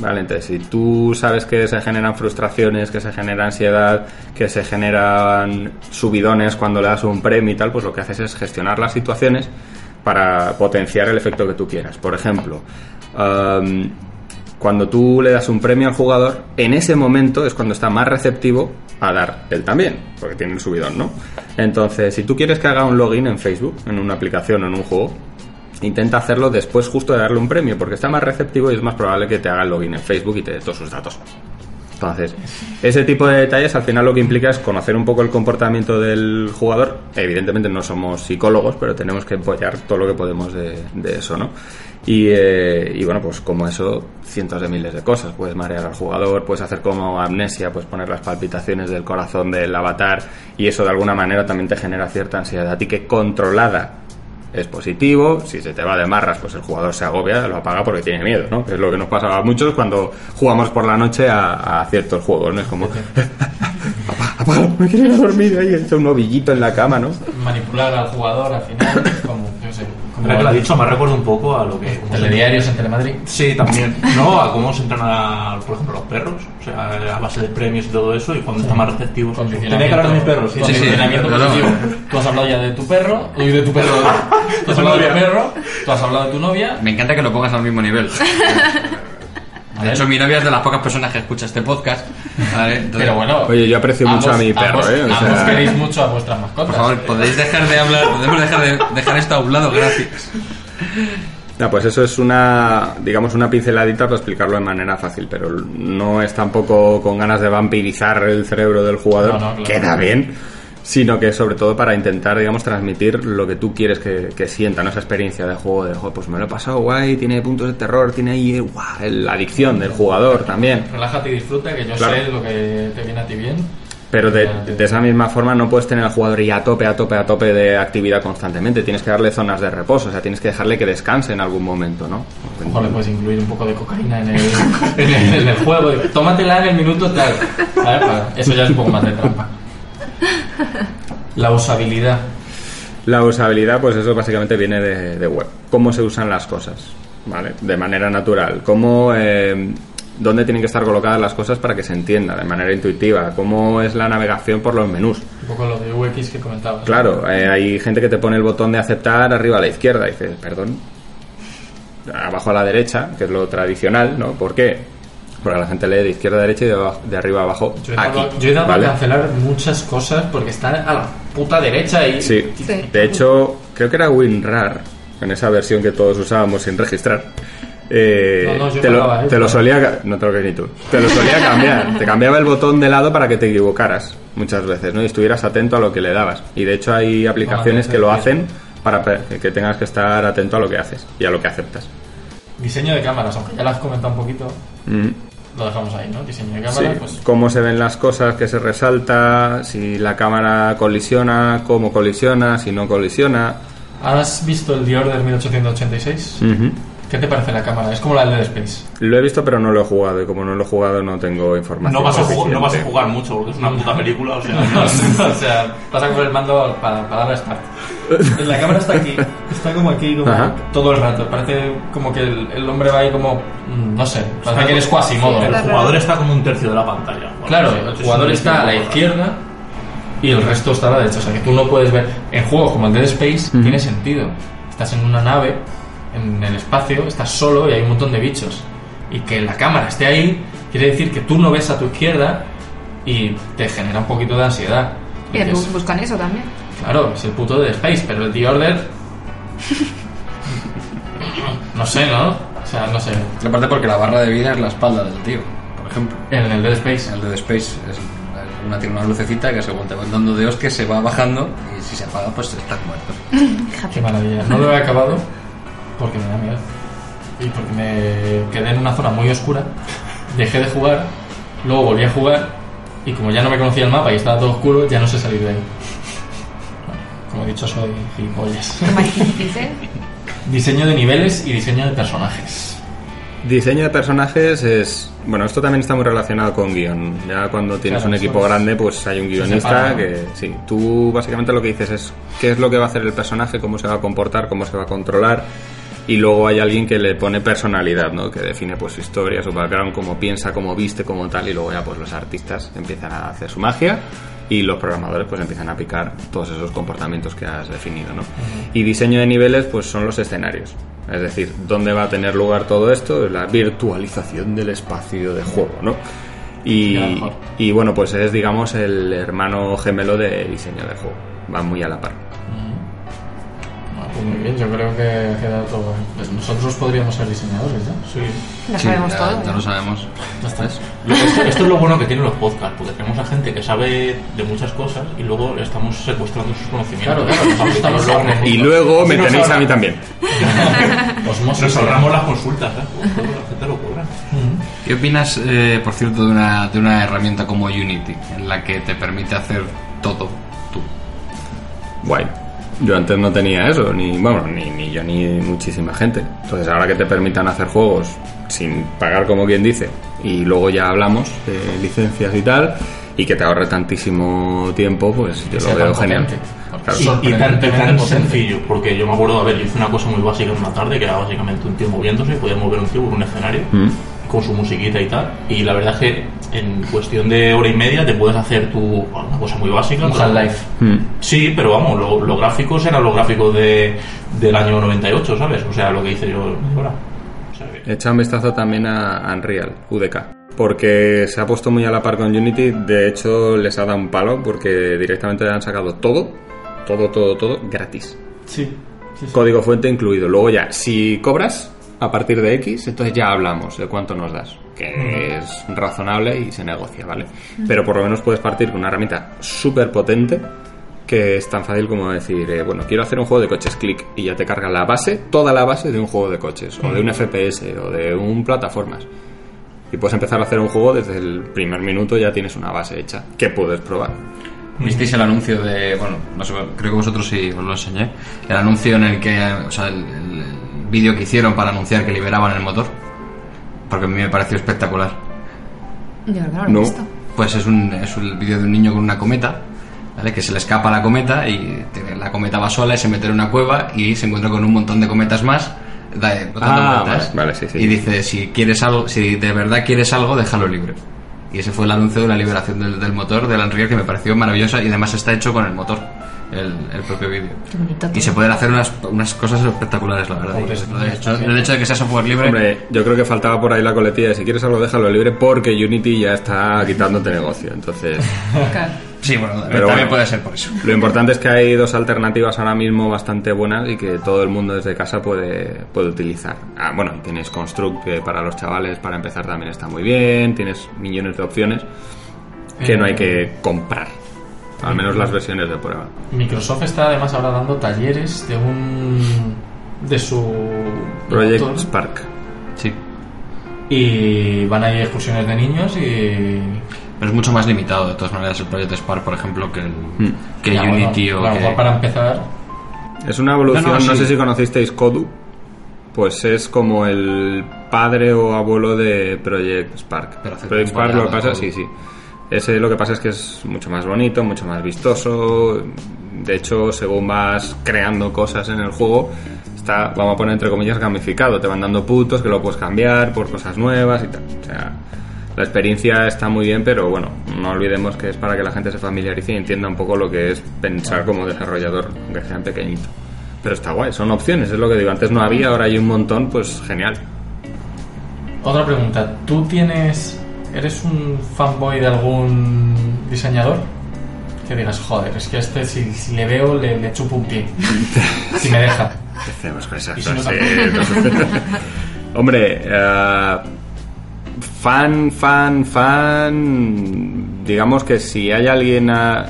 ¿Vale? Entonces, si tú sabes que se generan frustraciones, que se genera ansiedad, que se generan subidones cuando le das un premio y tal, pues lo que haces es gestionar las situaciones para potenciar el efecto que tú quieras. Por ejemplo, am, cuando tú le das un premio al jugador, en ese momento es cuando está más receptivo a dar él también, porque tiene el subidón, ¿no? Entonces, si tú quieres que haga un login en Facebook, en una aplicación o en un juego, intenta hacerlo después justo de darle un premio, porque está más receptivo y es más probable que te haga el login en Facebook y te dé todos sus datos. Entonces, ese tipo de detalles al final lo que implica es conocer un poco el comportamiento del jugador. Evidentemente no somos psicólogos, pero tenemos que apoyar todo lo que podemos de, eso, ¿no? Y, eh, y bueno, pues como eso, cientos de miles de cosas. Puedes marear al jugador, puedes hacer como amnesia, puedes poner las palpitaciones del corazón del avatar y eso de alguna manera también te genera cierta ansiedad. Y que controlada es positivo, si se te va de marras, pues el jugador se agobia, lo apaga porque tiene miedo, ¿no? Es lo que nos pasa a muchos cuando jugamos por la noche a, ciertos juegos, ¿no? Es como, apaga, apaga, me quiero dormir, ahí hizo un ovillito en la cama, ¿no? Manipular al jugador al final, como, lo ha dicho, me recuerda un poco a lo que. telediarios en Telemadrid. Sí, también. No, a cómo se entrenan, por ejemplo, los perros. O sea, a base de premios y todo eso, y cuando están más receptivos. Tenía que hablar de mis perros, sí, sí, sí. Tú has hablado ya de tu perro, y de tu perro. Tú has hablado de tu perro, tú has hablado de tu novia. Me encanta que lo pongas al mismo nivel. De hecho, mi novia es de las pocas personas que escucha este podcast. ¿vale? Entonces, Pero bueno. Oye, yo aprecio mucho a mi perro, ambos- ¿eh? O ambos sea- queréis mucho a vuestras mascotas. Por favor, podéis dejar de hablar, podemos dejar de dejar esto a un lado, gracias. Ya, pues eso es una, digamos, una pinceladita para explicarlo de manera fácil, pero no es tampoco con ganas de vampirizar el cerebro del jugador, No, no, claro. queda bien, sino que sobre todo para intentar, digamos, transmitir lo que tú quieres que, que sienta, ¿no? Esa experiencia de juego, de juego, pues me lo he pasado guay, tiene puntos de terror, tiene ahí, guau, la adicción del jugador también. Relájate y disfruta, que yo Claro. sé lo que te viene a ti bien. Pero de, de esa misma forma no puedes tener al jugador y a tope, a tope, a tope de actividad constantemente. Tienes que darle zonas de reposo, o sea, tienes que dejarle que descanse en algún momento, ¿no? Ojo, le puedes incluir un poco de cocaína en el, en el, en el juego. Tómatela en el minuto tal. ¿Sabes? Para- Eso ya es un poco más de trampa. La usabilidad. La usabilidad, pues eso básicamente viene de, de web. Cómo se usan las cosas, ¿vale? De manera natural. Cómo, eh, dónde tienen que estar colocadas las cosas para que se entienda de manera intuitiva. Cómo es la navegación por los menús. Un poco lo de UX que comentabas. Claro, eh, hay gente que te pone el botón de aceptar arriba a la izquierda y dices, perdón, abajo a la derecha, que es lo tradicional, ¿no? ¿Por qué? Porque la gente lee de izquierda a derecha y de, abajo- de arriba a abajo Yo he aquí. dado, yo he dado ¿vale? a cancelar muchas cosas porque están a la puta derecha y. Sí. Sí. De hecho, creo que era WinRAR, en esa versión que todos usábamos sin registrar. eh, No, no, yo te, lo, pagaba, ¿eh? te lo solía no te lo crees ni tú te lo solía cambiar te cambiaba el botón de lado para que te equivocaras muchas veces no y estuvieras atento a lo que le dabas y de hecho hay aplicaciones que lo hacen para que tengas que estar atento a lo que haces y a lo que aceptas Diseño de cámaras, aunque ya lo has comentado un poquito, Mm. Lo dejamos ahí, ¿no? Diseño de Sí, cámaras, pues. cómo se ven las cosas, que se resalta, si la cámara colisiona, cómo colisiona, si no colisiona. ¿Has visto el The Order 1886? Ujú. ¿Qué te parece la cámara? Es como la del Dead Space. Lo he visto, pero no lo he jugado. Y como no lo he jugado, no tengo información. No vas, a jugar, no vas a suficiente. jugar mucho porque es una puta película, o sea. o sea, vas a coger el mando para, para darle a start. La cámara está aquí, está como aquí, como Ajá. todo el rato. Parece como que el, el hombre va ahí como, mm, no sé, parece que eres Quasimodo. El jugador está como un tercio de la pantalla. Claro, el jugador está a la izquierda y el resto está a la derecha. O sea, que tú no puedes ver. En juegos como el Dead Space tiene sentido. Estás en una nave, en el espacio, estás solo y hay un montón de bichos. Y que la cámara esté ahí quiere decir que tú no ves a tu izquierda y te genera un poquito de ansiedad. Y bus- buscan eso también. Claro, es el puto Dead Space, pero el The Order. No sé, ¿no? O sea, no sé. Aparte porque la barra de vida es la espalda del tío, por ejemplo. En el Dead Space. El de Space es una, tiene una lucecita que según te van dando de que se va bajando y si se apaga pues estás muerto. Qué maravilla. No lo he acabado porque me da miedo. Y porque me quedé en una zona muy oscura. Dejé de jugar. Luego volví a jugar. Y como ya no me conocía el mapa y estaba todo oscuro, ya no sé salir de ahí. Bueno, como he dicho, soy gilipollas. Diseño de niveles y diseño de personajes. Diseño de personajes es. Bueno, esto también está muy relacionado con guion. Ya cuando tienes Claro, un equipo es- grande, pues hay un guionista que. Sí, tú básicamente lo que dices es qué es lo que va a hacer el personaje, cómo se va a comportar, cómo se va a controlar. Y luego hay alguien que le pone personalidad, ¿no? Que define pues su historia, su background, cómo piensa, cómo viste, cómo tal. Y luego ya pues los artistas empiezan a hacer su magia y los programadores pues empiezan a aplicar todos esos comportamientos que has definido, ¿no? Y diseño de niveles pues son los escenarios. Es decir, ¿dónde va a tener lugar todo esto? La virtualización del espacio de juego, ¿no? Y, y bueno, pues es digamos el hermano gemelo de diseño de juego. Va muy a la par. Pues muy bien, yo creo que ha quedado todo. Pues nosotros podríamos ser diseñadores ya. Sí. Ya Sí, sabemos ya, todo. ya lo sabemos. ¿Ves? Lo- Esto, esto es lo bueno que tienen los podcasts, porque tenemos a gente que sabe de muchas cosas y luego le estamos secuestrando sus conocimientos. Claro, claro, Luego Y luego me tenéis a mí también. Osmosis. Nos ahorramos las consultas, ¿eh? Pues, pues, la gente lo cobra. ¿Qué opinas, eh, por cierto, de una, de una herramienta como Unity, en la que te permite hacer todo tú? Guay. Yo antes no tenía eso, ni bueno, ni, ni yo ni muchísima gente. Entonces ahora que te permitan hacer juegos sin pagar como quien dice, y luego ya hablamos de licencias y tal, y que te ahorre tantísimo tiempo, pues yo lo veo genial. Claro. Y, y tan, y tan sencillo, porque yo me acuerdo, a ver, yo hice una cosa muy básica en una tarde, que era básicamente un tío moviéndose, podía mover un tío por un escenario, Mm. Con su musiquita y tal, y la verdad es que en cuestión de hora y media te puedes hacer tu, una cosa muy básica. Un pero- Half-Life. Mm. Sí, pero vamos, lo- los gráficos eran los gráficos de, del año 98, ¿sabes? O sea, lo que hice yo ahora. O sea, que- Echa un vistazo también a Unreal, UDK. Porque se ha puesto muy a la par con Unity. De hecho, les ha dado un palo porque directamente le han sacado todo, todo, todo, todo gratis. Sí. sí, sí. Código fuente incluido. Luego ya, si cobras a partir de X, entonces ya hablamos de cuánto nos das. Que es razonable y se negocia, ¿vale? Pero por lo menos puedes partir con una herramienta súper potente que es tan fácil como decir, eh, bueno, quiero hacer un juego de coches, clic, y ya te carga la base, toda la base de un juego de coches, o de un FPS, o de un plataformas. Y puedes empezar a hacer un juego desde el primer minuto, ya tienes una base hecha, que puedes probar. ¿Visteis el anuncio de, bueno, no sé, creo que vosotros sí os lo enseñé, el anuncio en el que, o sea, el, el- vídeo que hicieron para anunciar que liberaban el motor? Porque a mí me pareció espectacular. Yo creo que no lo he No. visto. Pues es un, es el vídeo de un niño con una cometa, ¿vale? Que se le escapa la cometa y la cometa va sola y se mete en una cueva y se encuentra con un montón de cometas más. da- botando Ah, vueltas. vale, vale, sí, sí. Y dice, si quieres algo, si de verdad quieres algo, déjalo libre. Y ese fue el anuncio de la liberación del, del motor del Unreal que me pareció maravillosa y además está hecho con el motor, el, el propio vídeo. Y se pueden hacer unas, unas cosas espectaculares, la verdad. Hombre, Y el hecho, el hecho de que sea software libre, Hombre, yo creo que faltaba por ahí la coletilla de si quieres algo déjalo libre porque Unity ya está quitándote negocio. Entonces, sí, bueno, Pero también bueno. puede ser por eso. lo importante es que hay dos alternativas ahora mismo bastante buenas y que todo el mundo desde casa puede, puede utilizar. Ah, bueno, tienes Construct que para los chavales para empezar también está muy bien, tienes millones de opciones que no hay que comprar. Al menos las versiones de prueba. Microsoft está además ahora dando talleres de un. de su. Project motor. Spark. Sí. Y van a ir excursiones de niños y. Pero es mucho más limitado, de todas maneras, el Project Spark, por ejemplo, que, el, Hmm. que Ya, Unity bueno, o a lo que... mejor para empezar. Es una evolución, No, no, no, sí. sé si conocisteis Kodu, pues es como el padre o abuelo de Project Spark. Pero Project Spark lo pasa, sí, sí. Ese lo que pasa es que es mucho más bonito, mucho más vistoso. De hecho, según vas creando cosas en el juego, está, vamos a poner entre comillas, gamificado. Te van dando puntos que lo puedes cambiar por cosas nuevas y tal. O sea, la experiencia está muy bien, pero bueno, no olvidemos que es para que la gente se familiarice y entienda un poco lo que es pensar como desarrollador, aunque sea en pequeñito. Pero está guay, son opciones, es lo que digo. Antes no había, ahora hay un montón, pues genial. Otra pregunta. ¿Tú tienes. ¿Eres un fanboy de algún diseñador? Que digas, joder, es que este si, si le veo le, le chupo un pie. si me deja. Empecemos con esas si no. Hombre, eh, fan, fan, fan. Digamos que si hay alguien. a-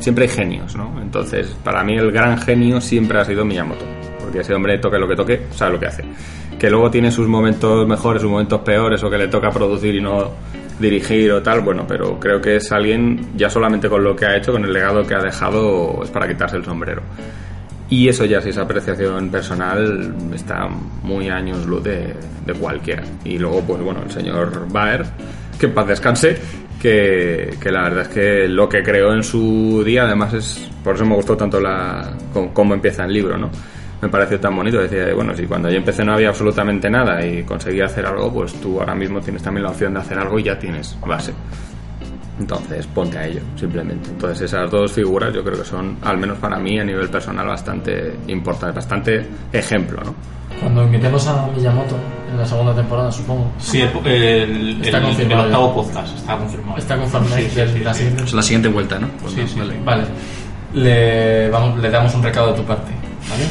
siempre hay genios, ¿no? Entonces, para mí el gran genio siempre ha sido Miyamoto. Porque ese hombre, toque lo que toque, sabe lo que hace. Que luego tiene sus momentos mejores, sus momentos peores, o que le toca producir y no dirigir o tal, bueno, pero creo que es alguien, ya solamente con lo que ha hecho, con el legado que ha dejado, es para quitarse el sombrero. Y eso ya, si es apreciación personal, está muy años luz de, de cualquiera. Y luego, pues bueno, el señor Baer, que en paz descanse, que, que la verdad es que lo que creó en su día, además es, por eso me gustó tanto la, cómo empieza el libro, ¿no? Me pareció tan bonito, decía, bueno, si cuando yo empecé no había absolutamente nada y conseguí hacer algo, pues tú ahora mismo tienes también la opción de hacer algo y ya tienes base. Entonces, ponte a ello, simplemente. Entonces, esas dos figuras yo creo que son, al menos para mí, a nivel personal, bastante importantes, bastante ejemplo, ¿no? Cuando invitemos a Miyamoto en la segunda temporada, supongo. Sí, el, el, Está el- confirmado el octavo podcast está confirmado. Está confirmado Sí, sí, sí, la sí. siguiente. Es la siguiente vuelta, ¿no? Pues Sí, no, sí, vale. sí. Vale. Le, vamos, le damos un recado de tu parte. ¿Vale?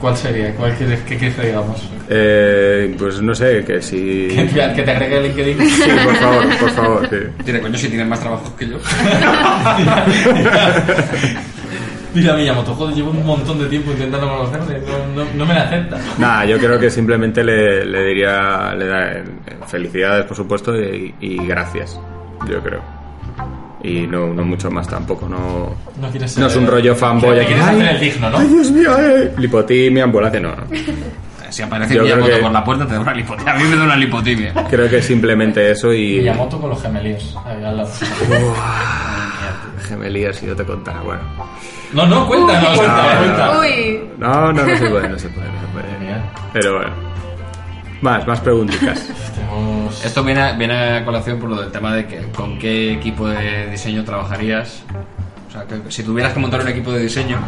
¿Cuál sería? ¿Cuál quieres que, quieres que digamos? Eh, pues no sé, que si... Que te, que te agregue LinkedIn. Sí, por favor, por favor. sí. Tiene coño si tienes más trabajos que yo. Mira, Miyamoto, joder, llevo un montón de tiempo intentando conocerle. No, no, no me la acepta. Nada, yo creo que simplemente le, le diría le da, felicidades, por supuesto, y, y gracias. Yo creo. Y no, no mucho más tampoco, no... No quieres No es un rollo fanboy No aquí. quieres ¡Ay! hacer el digno, ¿no? ¡Ay, Dios mío! eh! Lipotimia, ambulancia, no, no. Si aparece Yo creo Miyamoto que- por la puerta te da una lipotimia. A mí me da una lipotimia. Creo que simplemente eso y... Miyamoto con los gemelíos. ahí al lado. Gemelías, si yo te contara, bueno. No, no, cuéntanos, cuenta. Uy, No, no, no se puede, no se puede, no se puede. Genial. Pero bueno. Más, más preguntitas. Esto viene a, viene a colación por lo del tema de que con qué equipo de diseño trabajarías. O sea, que si tuvieras que montar un equipo de diseño.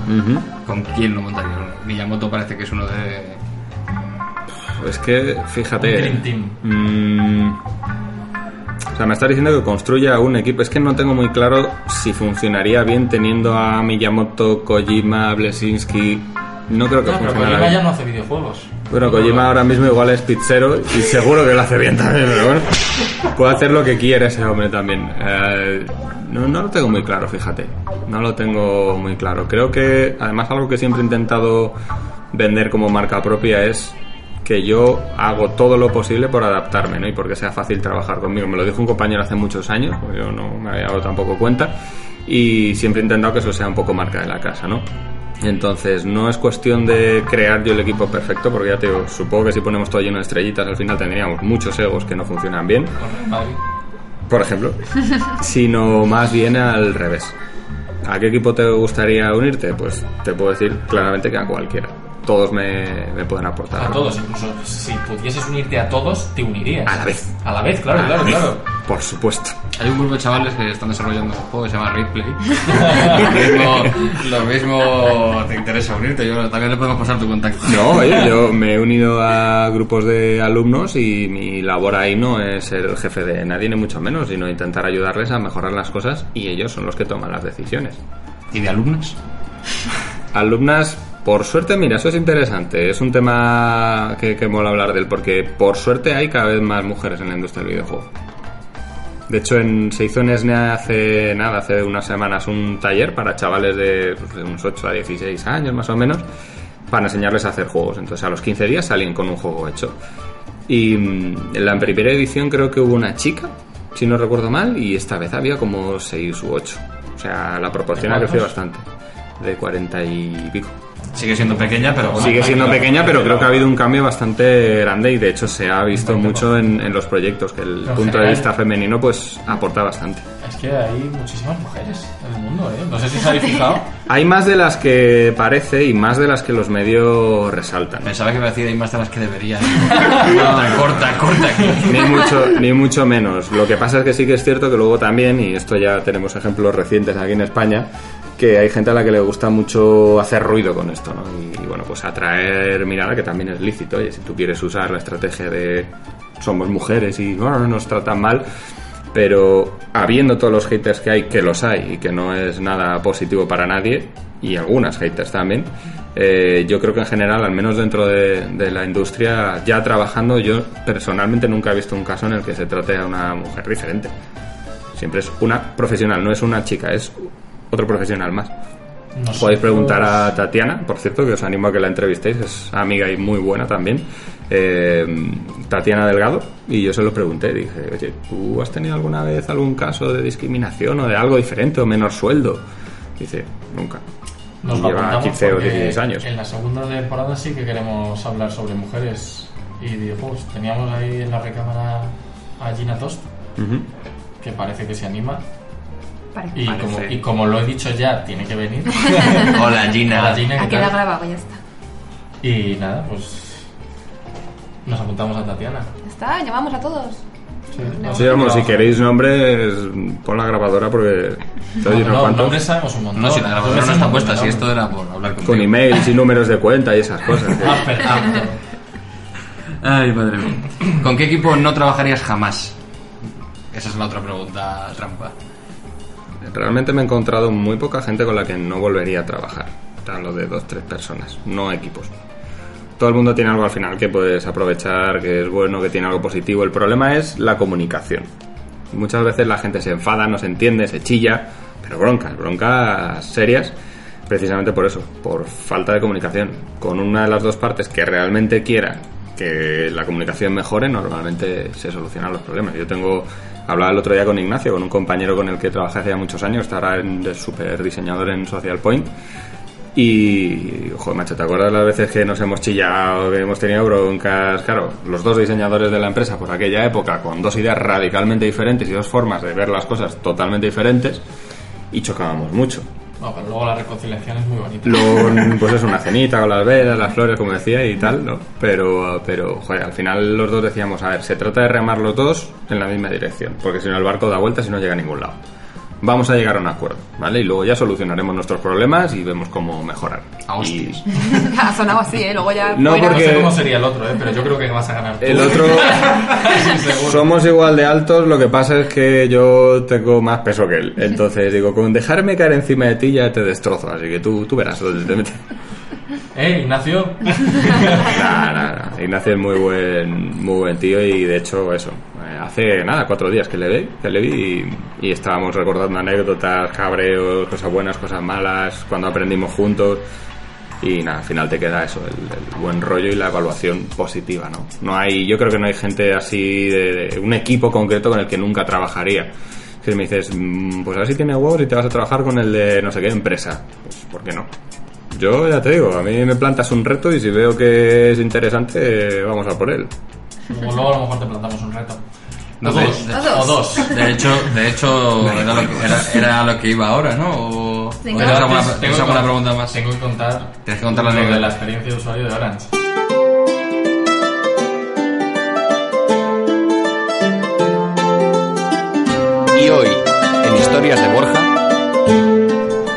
¿con quién lo montarías? Miyamoto parece que es uno de... Es que, fíjate. Un Dream Team. mm, o sea, me estás diciendo que construya un equipo. Es que no tengo muy claro si funcionaría bien teniendo a Miyamoto, Kojima, Blesinski. No creo que No, pero funcionara Kojima bien. ya no hace videojuegos. Bueno, Kojima ahora mismo igual es pizzero y seguro que lo hace bien también, pero bueno. Puede hacer lo que quiera ese hombre también. Eh, no, no lo tengo muy claro, fíjate. No lo tengo muy claro. Creo que, además, algo que siempre he intentado vender como marca propia es que yo hago todo lo posible por adaptarme, ¿no? Y porque sea fácil trabajar conmigo. Me lo dijo un compañero hace muchos años, porque yo no me había dado tampoco cuenta, y siempre he intentado que eso sea un poco marca de la casa, ¿no? Entonces, no es cuestión de crear yo el equipo perfecto, porque ya te digo, supongo que si ponemos todo lleno de estrellitas, al final tendríamos muchos egos que no funcionan bien, por ejemplo, sino más bien al revés. ¿A qué equipo te gustaría unirte? Pues te puedo decir claramente que a cualquiera. Todos me, me pueden aportar. A todos, incluso si pudieses unirte a todos, te unirías. A la vez. A la vez, claro, A claro, vez, claro. Por supuesto. Hay un grupo de chavales que están desarrollando un juego que se llama Replay. lo, mismo, lo mismo te interesa unirte. Yo también le podemos pasar tu contacto. No, oye, yo me he unido a grupos de alumnos y mi labor ahí no es ser el jefe de nadie, ni mucho menos, sino intentar ayudarles a mejorar las cosas y ellos son los que toman las decisiones. ¿Y de alumnos? Alumnas, por suerte, mira, eso es interesante. Es un tema que, que mola hablar de él, porque por suerte hay cada vez más mujeres en la industria del videojuego. De hecho, en, se hizo en ESNEA hace nada, hace unas semanas, un taller para chavales de, pues, de unos 8 a 16 años más o menos, para enseñarles a hacer juegos. Entonces, a los 15 días salían con un juego hecho. Y mm, en la primera edición creo que hubo una chica, si no recuerdo mal, y esta vez había como 6 u 8. O sea, la proporción ¿De ha crecido bastante. De 40 y pico. Sigue siendo pequeña, pero bueno. Sigue siendo pequeña, pero creo que ha habido un cambio bastante grande y de hecho se ha visto mucho en, en los proyectos, que el En punto de general. vista femenino pues aporta bastante. Es que hay muchísimas mujeres en el mundo, ¿eh? No sé si os habéis fijado. Hay más de las que parece y más de las que los medios resaltan. Pensaba que iba a decir hay más de las que deberían. corta, corta, corta. Ni mucho, ni mucho menos. Lo que pasa es que sí que es cierto que luego también, y esto ya tenemos ejemplos recientes aquí en España, que hay gente a la que le gusta mucho hacer ruido con esto, ¿no? Y, bueno, pues atraer mirada, que también es lícito. Oye, si tú quieres usar la estrategia de somos mujeres y bueno, nos tratan mal, pero habiendo todos los haters que hay, que los hay y que no es nada positivo para nadie, y algunas haters también, eh, yo creo que en general, al menos dentro de, de la industria, ya trabajando, yo personalmente nunca he visto un caso en el que se trate a una mujer diferente. Siempre es una profesional, no es una chica, es otro profesional más. Podéis preguntar a Tatiana, por cierto, que os animo a que la entrevistéis, es amiga y muy buena también. eh, Tatiana Delgado, y yo se lo pregunté, dije, oye, ¿tú has tenido alguna vez algún caso de discriminación o de algo diferente o menor sueldo? Dice, nunca. Nos Y lleva apuntamos 15 o porque 16 años. En la segunda temporada sí que queremos hablar sobre mujeres y videojuegos. Teníamos ahí en la recámara a Gina Tost, Ujú. que parece que se anima. Parece. Y como, y como lo he dicho ya, tiene que venir. Hola, Gina. Hola, Gina, ¿qué Ha quedado tal? grabado, ya está. Y nada, pues nos apuntamos a Tatiana. Ya está, llamamos a todos. Sí, Sí, vamos, si queréis nombres, pon la grabadora porque No, no, nombres sabemos un montón. No, si la grabadora no está puesta, si esto era por hablar contigo. Con emails y números de cuenta y esas cosas. Ah, perdón, perdón. Ay, madre mía. ¿Con qué equipo no trabajarías jamás? Esa es la otra pregunta trampa. Realmente me he encontrado muy poca gente con la que no volvería a trabajar. Hablo de dos, tres personas, no equipos. Todo el mundo tiene algo al final que puedes aprovechar, que es bueno, que tiene algo positivo. El problema es la comunicación. Muchas veces la gente se enfada, no se entiende, se chilla, pero broncas, broncas serias, precisamente por eso, por falta de comunicación. Con una de las dos partes que realmente quiera que la comunicación mejore, normalmente se solucionan los problemas. Yo tengo, hablaba el otro día con Ignacio, con un compañero con el que trabajé hace ya muchos años, está ahora de super diseñador en Social Point. Y, joder, macho, ¿te acuerdas las veces que nos hemos chillado, que hemos tenido broncas? Claro, los dos diseñadores de la empresa por aquella época, con dos ideas radicalmente diferentes y dos formas de ver las cosas totalmente diferentes, y chocábamos mucho. No, pero luego la reconciliación es muy bonita. Lo, pues es una cenita con las velas, las flores, como decía, y tal, ¿no? Pero, pero, joder, al final los dos decíamos, a ver, se trata de remar los dos en la misma dirección, porque si no el barco da vueltas y no llega a ningún lado. Vamos a llegar a un acuerdo, ¿vale? Y luego ya solucionaremos nuestros problemas y vemos cómo mejorar. A Y hostias. ha sonado así, ¿eh? Luego ya... No, porque- No sé cómo sería el otro, ¿eh? pero yo creo que vas a ganar tú. el otro... Sí. Somos igual de altos, lo que pasa es que yo tengo más peso que él. Entonces digo, con dejarme caer encima de ti ya te destrozo, así que tú, tú verás dónde te metes. ¿Eh, Ignacio? Nah, nah, nah. Ignacio es muy buen, muy buen tío y de hecho eso. Hace nada, cuatro días que le vi, que le vi y, estábamos recordando anécdotas, cabreos, cosas buenas, cosas malas, cuando aprendimos juntos y nada, al final te queda eso, el, buen rollo y la evaluación positiva, ¿no? No hay, yo creo que no hay gente así un equipo concreto con el que nunca trabajaría. Si me dices, mm, pues a ver si tiene huevos y te vas a trabajar con el de no sé qué empresa, pues ¿por qué no? Yo ya te digo, a mí me plantas un reto y si veo que es interesante, vamos a por él. Luego a lo mejor te plantamos un reto. No, o de- dos. de- O dos. De hecho, de hecho era, lo que, era, era lo que iba ahora, ¿no? O, o Venga. ¿tienes alguna, Tengo que alguna pregunta más? Tengo que contar. Tienes que contar la de la experiencia de usuario de Orange. Y hoy, en Historias de Borja,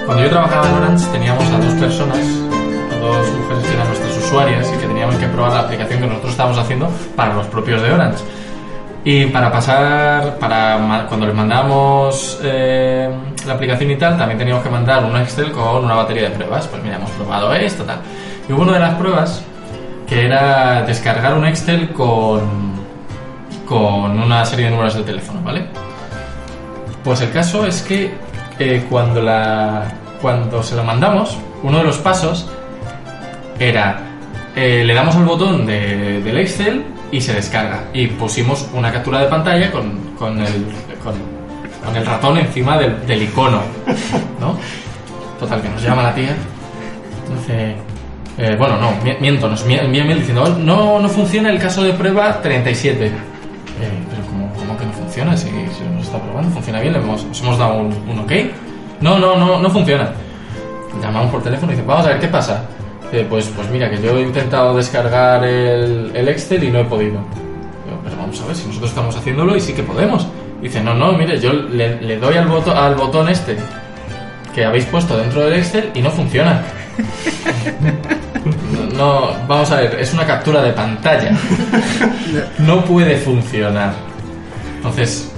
Cuando yo trabajaba en Orange teníamos a dos personas, a dos mujeres que eran nuestras usuarias y que teníamos que probar la aplicación que nosotros estábamos haciendo para los propios de Orange. Y para pasar, para cuando les mandábamos eh, la aplicación y tal, también teníamos que mandar un Excel con una batería de pruebas. Pues mira, hemos probado esto, tal. Y hubo una de las pruebas que era descargar un Excel con, con una serie de números de teléfono, ¿vale? Pues el caso es que eh, cuando, la, cuando se lo mandamos, uno de los pasos era eh, le damos al botón de- del Excel y se descarga. Y pusimos una captura de pantalla con, con, el, con, con el ratón encima del, del icono. ¿No? Total, que nos llama la tía. Dice. eh, bueno, no, mi- miento, nos envía mail diciendo "Oh, no, no funciona el caso de prueba 37. Eh, pero ¿cómo, cómo que no funciona? Si, si nos está probando, funciona bien, le hemos, os hemos dado un, un ok. No, no, no, no funciona. Llamamos por teléfono y dice, vamos a ver qué pasa. Pues, pues mira, que yo he intentado descargar el, el Excel y no he podido. Pero vamos a ver, si nosotros estamos haciéndolo y sí que podemos. Dice, no, no, mire, yo le, le doy al, boto- al botón este que habéis puesto dentro del Excel y no funciona. No, vamos a ver, es una captura de pantalla. No puede funcionar. Entonces,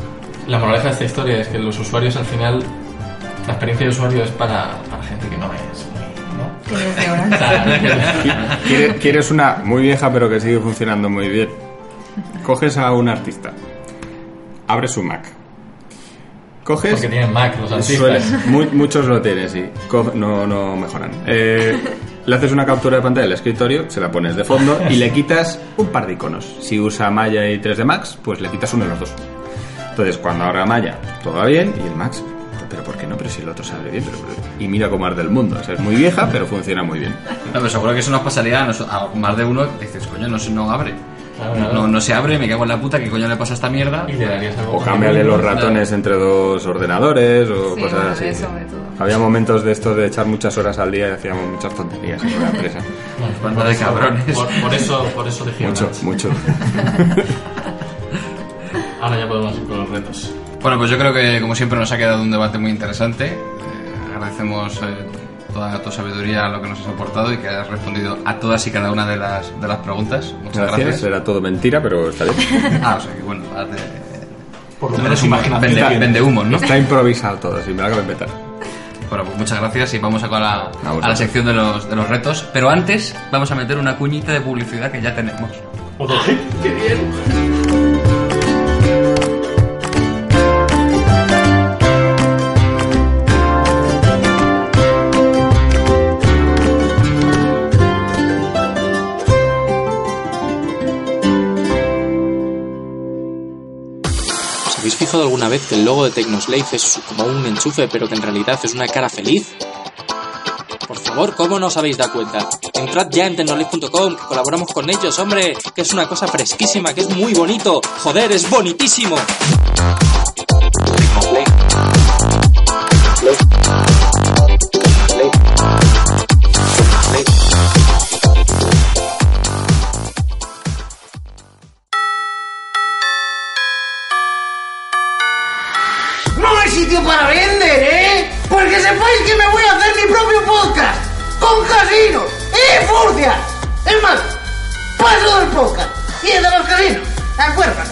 la moraleja de esta historia es que los usuarios al final, la experiencia de usuario es para, para gente que no es ¿Quieres, una muy vieja pero que sigue funcionando muy bien? Coges a un artista, abres su Mac. Coges... Porque tienen Mac los artistas. mu- muchos lo tienen, sí. Co- no, no mejoran. Eh, le haces una captura de pantalla del escritorio, se la pones de fondo y le quitas un par de iconos. Si usa Maya y 3D Max, pues le quitas uno de los dos. Entonces, cuando abra Maya, todo va bien y el Max, pero ¿por qué no? Pero si el otro sale bien. pero- y mira cómo arde el mundo. O sea, es muy vieja, pero funciona muy bien. No, pero seguro que eso nos pasaría a, nos- a más de uno. Dices, coño, no, se- no abre. Claro, claro. No, no se abre, me cago en la puta, ¿qué coño le pasa a esta mierda? Y le darías algo O cámbiale los ratones entre dos ordenadores o Sí, cosas así. todo. Había momentos de estos de echar muchas horas al día y hacíamos muchas tonterías en la empresa. Bueno, Banda por de eso- cabrones. Por, por eso, por eso Mucho, mucho. Ahora ya podemos ir con los retos. Bueno, pues yo creo que como siempre nos ha quedado un debate muy interesante. Eh, agradecemos eh, toda tu sabiduría, lo que nos has aportado y que has respondido a todas y cada una de las, de las preguntas. Muchas Gracias. gracias. Era todo mentira, pero está bien. Ah, o sea que bueno, has de- Por lo menos imaginación vende, vende humos, ¿no? Está improvisado todo, si me de inventar. Bueno, pues muchas gracias y vamos a, la, A la sección de los, de los retos. Pero antes vamos a meter una cuñita de publicidad que ya tenemos. Otro hit. ¡Qué bien! Habéis fijado alguna vez que el logo de Tecnoslave es como un enchufe, pero que en realidad es una cara feliz? Por favor, ¿cómo no os habéis dado cuenta? Entrad ya en tecnoslave.com, que colaboramos con ellos, hombre, que es una cosa fresquísima, que es muy bonito. Joder, es bonitísimo. Sitio para vender, ¿eh? Porque sepáis que me voy a hacer mi propio podcast con casinos y furcias. Es más, paso del podcast y el de los casinos. ¿De acuerdo?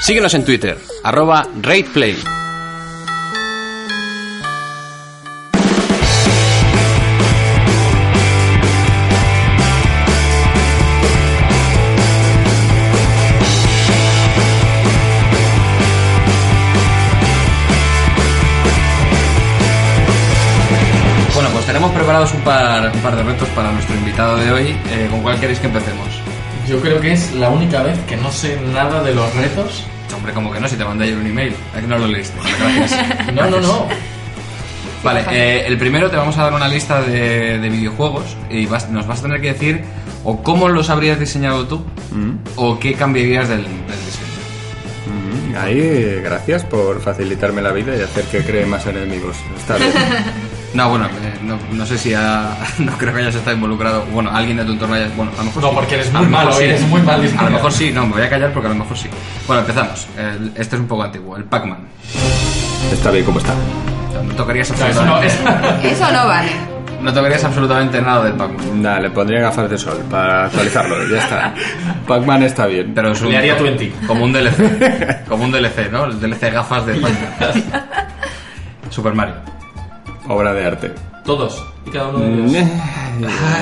Síguenos en Twitter, arroba RatePlay. Preparados un par, un par de retos para nuestro invitado de hoy. Eh, ¿Con cuál queréis que empecemos? Yo creo que es la única vez que no sé nada de los retos. Hombre, como que no, si te mandé ayer un email. Es que no lo leíste. Gracias. No, no, no. Vale, eh, el primero te vamos a dar una lista de, de videojuegos y vas- nos vas a tener que decir o cómo los habrías diseñado tú o qué cambiarías del, del diseño. Mm, Ahí, gracias por facilitarme la vida y hacer que cree más enemigos. Está bien. No, bueno, eh, no, no sé si ha- no creo que hayas estado involucrado. Bueno, alguien de tu entorno haya. Bueno, a lo mejor No, sí. porque eres muy malo, eres muy mal A lo mejor sí, no, me voy a callar porque a lo mejor sí. Bueno, empezamos. El- este es un poco antiguo, el Pac-Man. Está bien como está. No tocarías sea, eso no, absolutamente, es- Eso no vale. no tocarías absolutamente nada del Pac-Man. Nada, le pondría gafas de sol para actualizarlo. Ya está. Pac-Man está bien. Pero es un, Le haría 20. Como un DLC. como un DLC, ¿no? El DLC gafas de Pac-Man. Super Mario. Obra de arte. Todos. Y cada uno de ellos.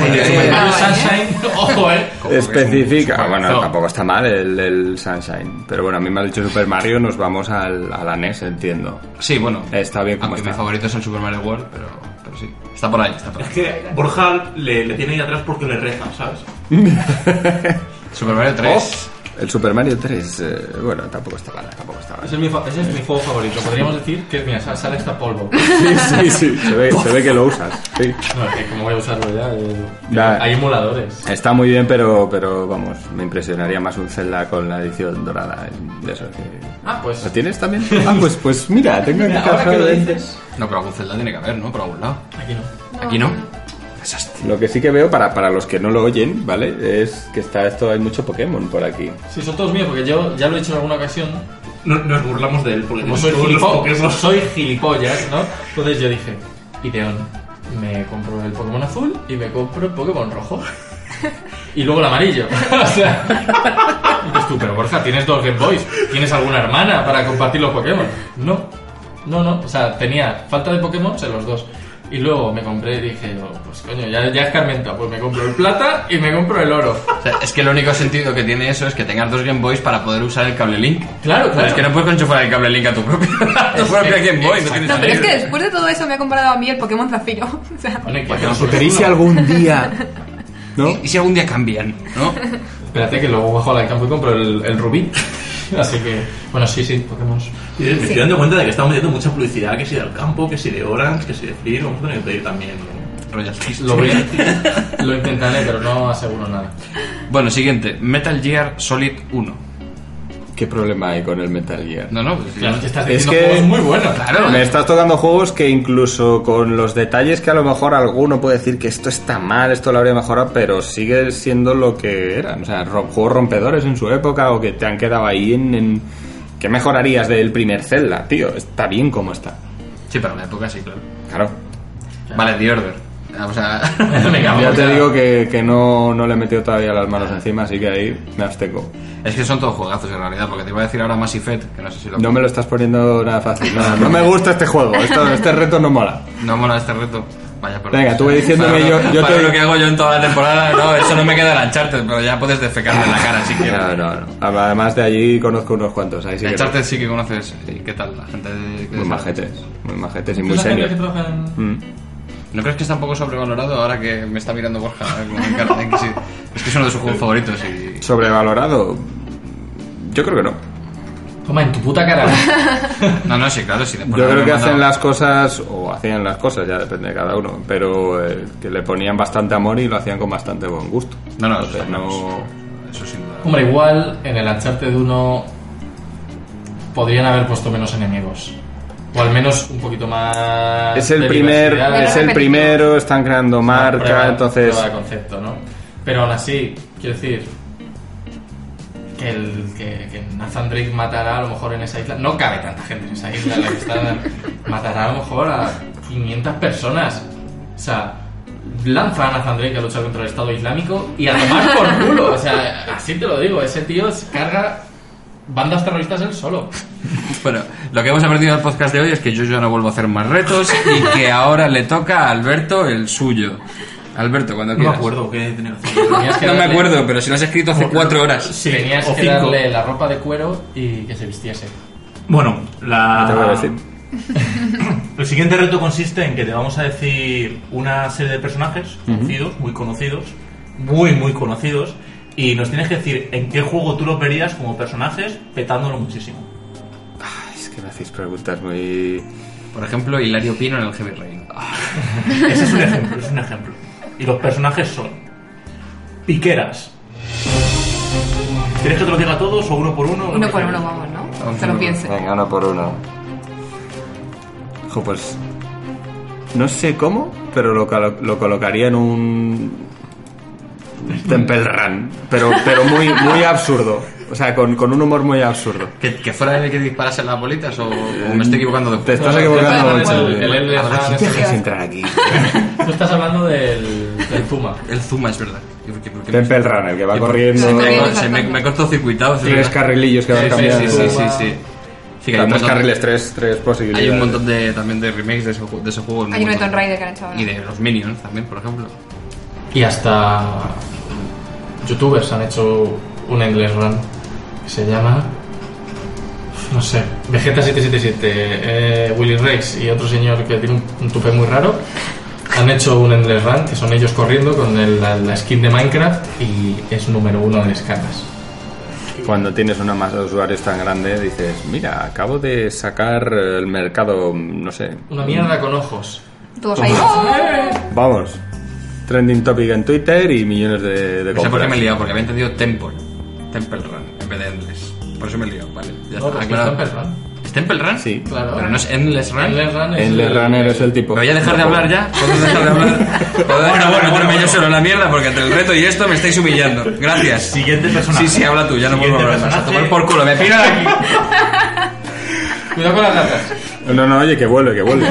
Porque Eh, Super Mario eh. Sunshine, ojo, eh. Especifica. Bueno, no. tampoco está mal el, el Sunshine. Pero bueno, a mí me ha dicho Super Mario, nos vamos al, a la NES, entiendo. Sí, bueno. Está bien como Aunque mi está. favorito es el Super Mario World, pero, pero sí. Está por ahí, está por ahí. Es que Borja le, le tiene ahí atrás porque le reza, ¿sabes? Super Mario 3. El Super Mario 3, eh, bueno, tampoco está mal, tampoco está mal. Ese es, mi, fa- ese es mi juego favorito. Podríamos decir que, mira, sale- sale hasta polvo. Sí, sí, se ve, se ve que lo usas. Sí. No, es que como voy a usarlo ya. eh, Ya. Hay emuladores. Está muy bien, pero, pero vamos, me impresionaría más un Zelda con la edición dorada. De eso que... Ah, pues. ¿Lo tienes también? Ah, pues, pues mira, tengo en Mira, ahora casa que lo dices. No, pero algún Zelda tiene que haber, ¿no? Por algún lado. Aquí no. Aquí no. Desastre. Lo que sí que veo, para, para los que no lo oyen, ¿vale? Es que está esto, hay mucho Pokémon por aquí. Sí, son todos míos, porque yo ya lo he hecho en alguna ocasión. No- nos burlamos de él porque Como soy, todos los gilipo- Pokémon. soy gilipollas, ¿no? Entonces yo dije, Ideón, me compro el Pokémon azul y me compro el Pokémon rojo. Y luego el amarillo. o sea, y dices tú, pero Borja, tienes dos Game Boys. ¿Tienes alguna hermana para compartir los Pokémon? No, no, no. O sea, tenía falta de Pokémon en los dos. Y luego me compré y dije, oh, pues coño, ya, ya es Carmenta. Pues me compro el plata y me compro el oro. O sea, es que el único sentido que tiene eso es que tengas dos Game Boys para poder usar el cable Link. Claro, Pero claro. es que no puedes enchufar el cable Link a tu propia, a tu Es- propia es- Game Boy. No, pero es que después de todo eso me ha comparado a mí el Pokémon Zafiro. O sea, Bueno, ¿y? Pero ¿y si algún día... ¿No? ¿Y si algún día cambian? ¿No? Espérate que luego bajo al campo y compro el, el rubí. Así que, bueno, sí, sí, Pokémon. Y me estoy dando cuenta de que estamos metiendo mucha publicidad, que si del campo, que si de Orange, que si de Free, vamos a tener que pedir también. Lo, voy a- lo intentaré, pero no aseguro nada. Bueno, siguiente. Metal Gear Solid 1. ¿Qué problema hay con el Metal Gear? No, no, pues, Claro, que estás Es que- juegos muy buenos. Claro. Me estás tocando juegos que incluso con los detalles que a lo mejor alguno puede decir que esto está mal, esto lo habría mejorado, pero sigue siendo lo que eran. O sea, juegos rompedores en su época o que te han quedado ahí en... en- ¿Qué mejorarías del primer Zelda, tío? Está bien como está. Sí, en la época sí, claro. Claro. Vale, The Order. O sea, Venga, Ya vamos te digo que, que no, no le he metido todavía las manos encima, así que ahí me abstengo. es que son todos juegazos en realidad, porque te iba a decir ahora Mass Effect, que no sé si lo... No me lo estás poniendo nada fácil. No, no me gusta este juego. Esto- este reto no mola. No mola este reto. Vaya, por Venga, tú ve diciéndome para yo- lo- yo para te- lo que hago yo en toda la temporada, no, eso no me queda el Uncharted, pero ya puedes defecarme en la cara si quieres. No, no, no. Además de allí conozco unos cuantos. Ahí sí que Uncharted sí que conoces. ¿Y qué tal? La gente de- que Muy majetes. Muy majetes y ¿Tú muy sabes serios. que trabaja en- Mm. ¿No crees que está un poco sobrevalorado ahora que me está mirando Borja? eh, de? Es que es uno de sus juegos favoritos y... ¿Sobrevalorado? Yo creo que no. Toma, en tu puta cara. No, no, sí, claro, sí. Yo de creo que hacen las cosas, o hacían las cosas, ya depende de cada uno, pero eh, que le ponían bastante amor y lo hacían con bastante buen gusto. No, no, Entonces, eso, no... eso sin duda. Hombre, igual en el Uncharted 1 podrían haber puesto menos enemigos. O al menos un poquito más. Es el primer, es el primero, están creando marca, Prueba- entonces... prueba de concepto, ¿no? Pero aún así, quiero decir. Que, el, que, que Nathan Drake matará a lo mejor en esa isla. No cabe tanta gente en esa isla en la que están. matará a lo mejor a 500 personas. O sea, lanza a Nathan Drake a luchar contra el Estado Islámico y a tomar por culo. O sea, así te lo digo. Ese tío se carga bandas terroristas él solo. Bueno, lo que hemos aprendido del podcast de hoy es que yo ya no vuelvo a hacer más retos y que ahora le toca a Alberto el suyo. Alberto, cuando No me quieras. acuerdo qué tenía que hacer. Tenías que No me acuerdo, pero si lo has escrito hace cuatro horas. Sí, Tenías o que cinco. darle la ropa de cuero y que se vistiese. Bueno, la... Te voy a decir. El siguiente reto consiste en que te vamos a decir una serie de personajes conocidos, muy conocidos, muy, muy conocidos, y nos tienes que decir en qué juego tú los verías como personajes petándolo muchísimo. Es que me hacéis preguntas muy... Por ejemplo, Hilario Pino en el Heavy Rain. Ese es un ejemplo, es un ejemplo. Y los personajes son Piqueras. ¿Quieres que te lo diga todos o uno por uno? Uno por uno, vamos, ¿no? Que lo piense. Venga, uno por uno. Jo, pues... No sé cómo, pero lo, lo colocaría en un... Temple Run, pero, pero muy, muy absurdo. O sea, con, con un humor muy absurdo. ¿Que, que fuera el que disparase las bolitas o, o me estoy equivocando de Te estás No, equivocando el- mucho. el- el Endless ¿A Run quién es- te dejas entrar aquí? Tú estás hablando del, del Zuma. El Zuma es verdad. ¿Por qué- por qué Temple me- Run, el que va corriendo... Me, se me, me he cortocircuitado. es Tres verdad. carrilillos que van Sí, cambiando. sí, sí, sí, sí. Sí, que hay un tres montón- carriles, tres, tres posibilidades. Hay un montón de, también de remakes de ese, ju- de ese juego. Hay un montón. Tomb Raider que han hecho ahora. Y de los Minions también, por ejemplo. Y hasta youtubers han hecho un Endless Run que se llama no sé, Vegeta777, eh, Willy Rex y otro señor que tiene un, un tupe muy raro han hecho un Endless Run que son ellos corriendo con el- la, la skin de Minecraft y es número uno de descargas. Cuando tienes una masa de usuarios tan grande, dices, mira, acabo de sacar el mercado, no sé. Una mierda con ojos. Todos ahí. Vamos. Trending topic en Twitter y millones de, de No sé por qué compras. me he liado, porque había entendido Temple. Temple Run, en vez de Endless. Por eso me he liado, vale. Ya No, está, pues aclarado. es Temple Run. ¿Es Temple Run? Sí. Claro. Pero no es Endless Run. Endless Run es En el- Runner es el tipo. ¿Me voy a dejar de hablar ya? ¿Puedo dejar de hablar? ¿Puedo dejar de meterme yo solo en la mierda? Porque entre el reto y esto me estáis humillando. Gracias. Siguiente personaje. Sí, sí, habla tú, ya no puedo Siguiente hablar más. A tomar por culo, me piro de aquí. Cuidado con las gatas. No, no, oye, que vuelve, que vuelve.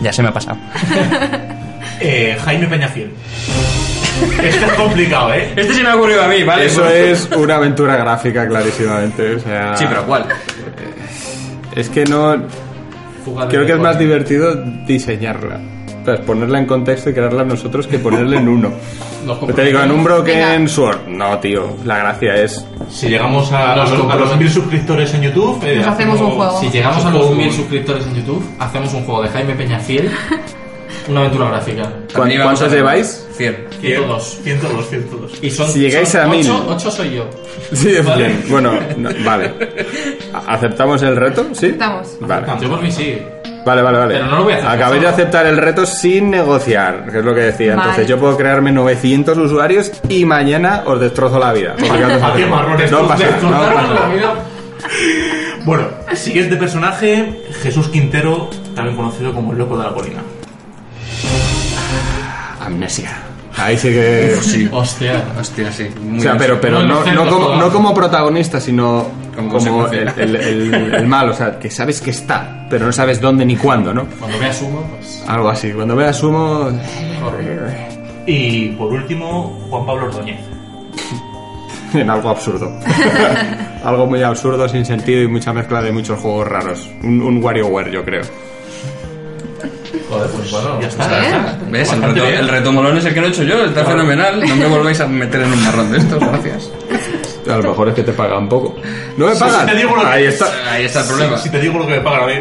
Ya se me ha pasado. Eh, Jaime Peñafiel. Este es complicado, ¿eh? Este se me ha ocurrido a mí, ¿vale? Eso es una aventura gráfica, clarísimamente. O sea, Sí, pero ¿cuál? Es que no. Creo que es más divertido diseñarla. O sea, ponerla en contexto y crearla nosotros que ponerla en uno. Te digo, en un Broken Venga. Sword. No, tío. La gracia es. Si llegamos a, a los, a los mil suscriptores en YouTube, eh, Nos hacemos un juego. Si llegamos a los. 1000 suscriptores en YouTube, hacemos un juego de Jaime Peñafiel, una aventura gráfica. ¿Cuán- ¿Cuántos lleváis? 100. 102. 102, 102. Y son, Si llegáis son a 1000. 8, 8 soy yo. Sí, Vale. bien. Bueno, no, vale. ¿A- ¿Aceptamos el reto? ¿Sí? Aceptamos. Vale. Yo por mí sí. Vale, vale, vale. Pero no lo voy a hacer Acabéis de solo. aceptar el reto sin negociar, que es lo que decía. Vale. Entonces yo puedo crearme 900 usuarios y mañana os destrozo la vida. Porque ya os ¿A qué hacemos. marrones? No pasa nada, no pasa la nada. vida. Bueno, siguiente personaje, Jesús Quintero, también conocido como el loco de la colina. Amnesia. Ahí sí que... Sí. Hostia. Hostia, sí. Muy O sea, pero, pero no, como, no como protagonista, sino Como como, el, el, el, el mal. O sea, que sabes que está. pero no sabes dónde ni cuándo, ¿no? Cuando veas humo, pues. Algo así. Cuando veas humo, Y por último, Juan Pablo Ordóñez. en algo absurdo. algo muy absurdo, sin sentido y mucha mezcla de muchos juegos raros. Un, un WarioWare, yo creo. Joder, pues bueno. Ya está. ¿Ves? El reto, el reto molón es el que no he hecho yo, está fenomenal. No me volváis a meter en un marrón de estos, gracias. A lo mejor es que te pagan poco. ¿No me pagan? sí, te digo lo que- Ahí está. Ahí está el problema. Si te digo lo que me pagan a mí.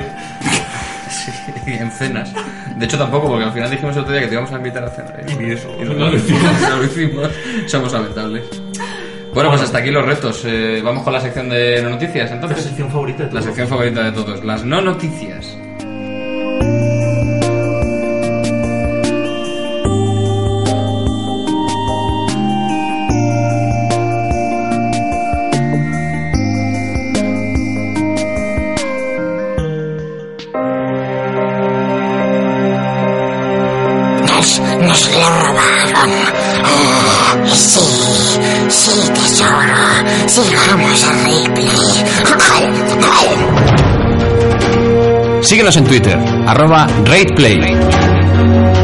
Sí, en cenas. De hecho, tampoco, porque al final dijimos el otro día que te íbamos a invitar a cenar. ¿eh? Y eso. Y no lo hicimos. No lo hicimos. Somos lamentables. Bueno, pues hasta aquí los retos. Eh, vamos con la sección de no noticias, ¿Cuál es entonces. tu sección favorita de La todos? sección favorita de todos, las no noticias. Sigamos a replay. Síguenos en Twitter, arroba RatePlay.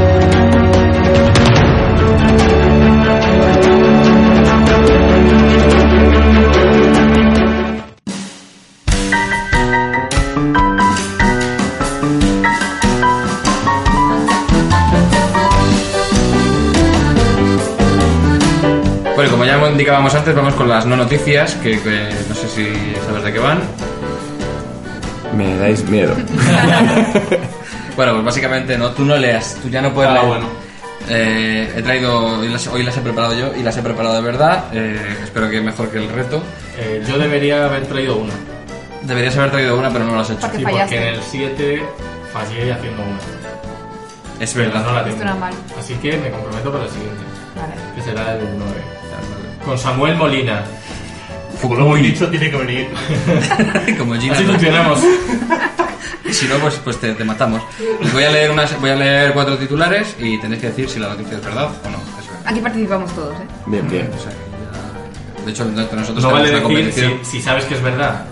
Indicábamos antes, vamos con las no noticias, que, que no sé si sabes de qué van. Me dais miedo. Bueno, pues básicamente no, tú no leas, tú ya no puedes Ah, leer. bueno. Eh, he traído, hoy las, hoy las he preparado yo y las he preparado de verdad. eh, espero que mejor que el reto. Eh, yo debería haber traído una. Deberías haber traído una, pero no lo has hecho. Porque Sí, fallaste. porque en el 7 fallé haciendo una. Es verdad. no la tengo. Así que me comprometo para el siguiente, Vale. que será el 9. Con Samuel Molina. Como lo hemos dicho, tiene que venir. Como Gina. Así funcionamos. Si no, pues, pues te, te matamos. Les voy a leer unas, voy a leer cuatro titulares y tenéis que decir si la noticia es verdad o no. Eso es. Aquí participamos todos, ¿eh? Bien, bien. O sea, ya- De hecho, entre nosotros No vale decir competición. si, si sabes que es verdad.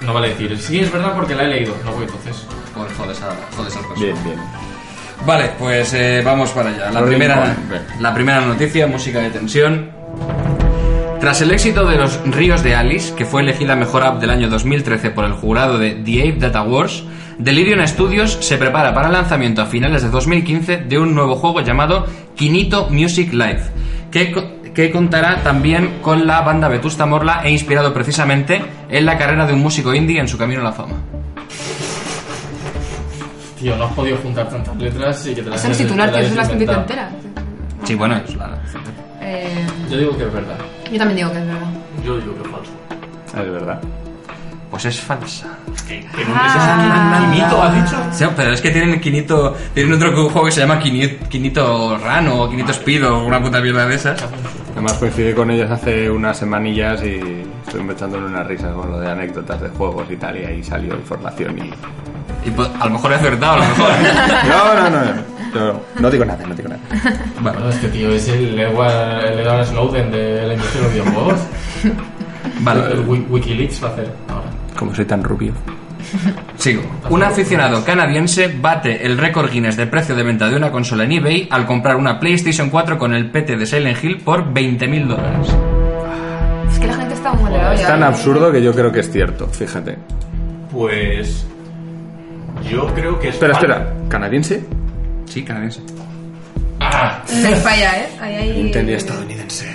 No vale decir, sí es verdad porque la he leído. No, pues entonces. Joder, jodes a, jodes al personal. Bien, bien. Vale, pues eh, vamos para allá. La primera, la primera noticia, música de tensión. Tras el éxito de Los Ríos de Alice, que fue elegida mejor app del año 2013 por el jurado de The Ape Data Wars, Delirium Studios se prepara para el lanzamiento a finales de 2015 de un nuevo juego llamado Kinito Music Live, que, que contará también con la banda Vetusta Morla e inspirado precisamente en la carrera de un músico indie en su camino a la fama. Tío, no has podido juntar tantas letras y que te las es titular, es noticia inventado. entera. Sí, bueno, es la... Eh, Yo digo que es verdad. yo también digo que es verdad. Yo digo que es falso. Es verdad. Pues es falsa. ¿Qué, qué nombre es ese? ¿Quinito, has dicho? Sí, pero es que tienen Quinito. Tienen otro juego que se llama Quinito, Quinito Run o Quinito Speed o una puta mierda de esas. Además coincidí con ellos hace unas semanillas y estuvimos echándole unas risas con lo de anécdotas de juegos y tal y ahí salió información y... Y pues, a lo mejor he acertado, a lo mejor. No, no, no, no, no, no digo nada, no digo nada. Bueno, Bueno, es que tío, es el Edward, el Edward Snowden de la industria de los videojuegos. vale. El Wi- Wikileaks va a hacer ahora. Como soy tan rubio. Sigo. Un aficionado canadiense bate el récord Guinness de precio de venta de una consola en eBay al comprar una PlayStation 4 con el PT de Silent Hill por 20.000 dólares. Es que la gente está muy la Es tan ¿eh? absurdo que yo creo que es cierto, fíjate. Pues. Yo creo que es. Espera, espera, ¿canadiense? Sí, canadiense. No hay falla, ¿eh? Ahí hay... Entendí estadounidense.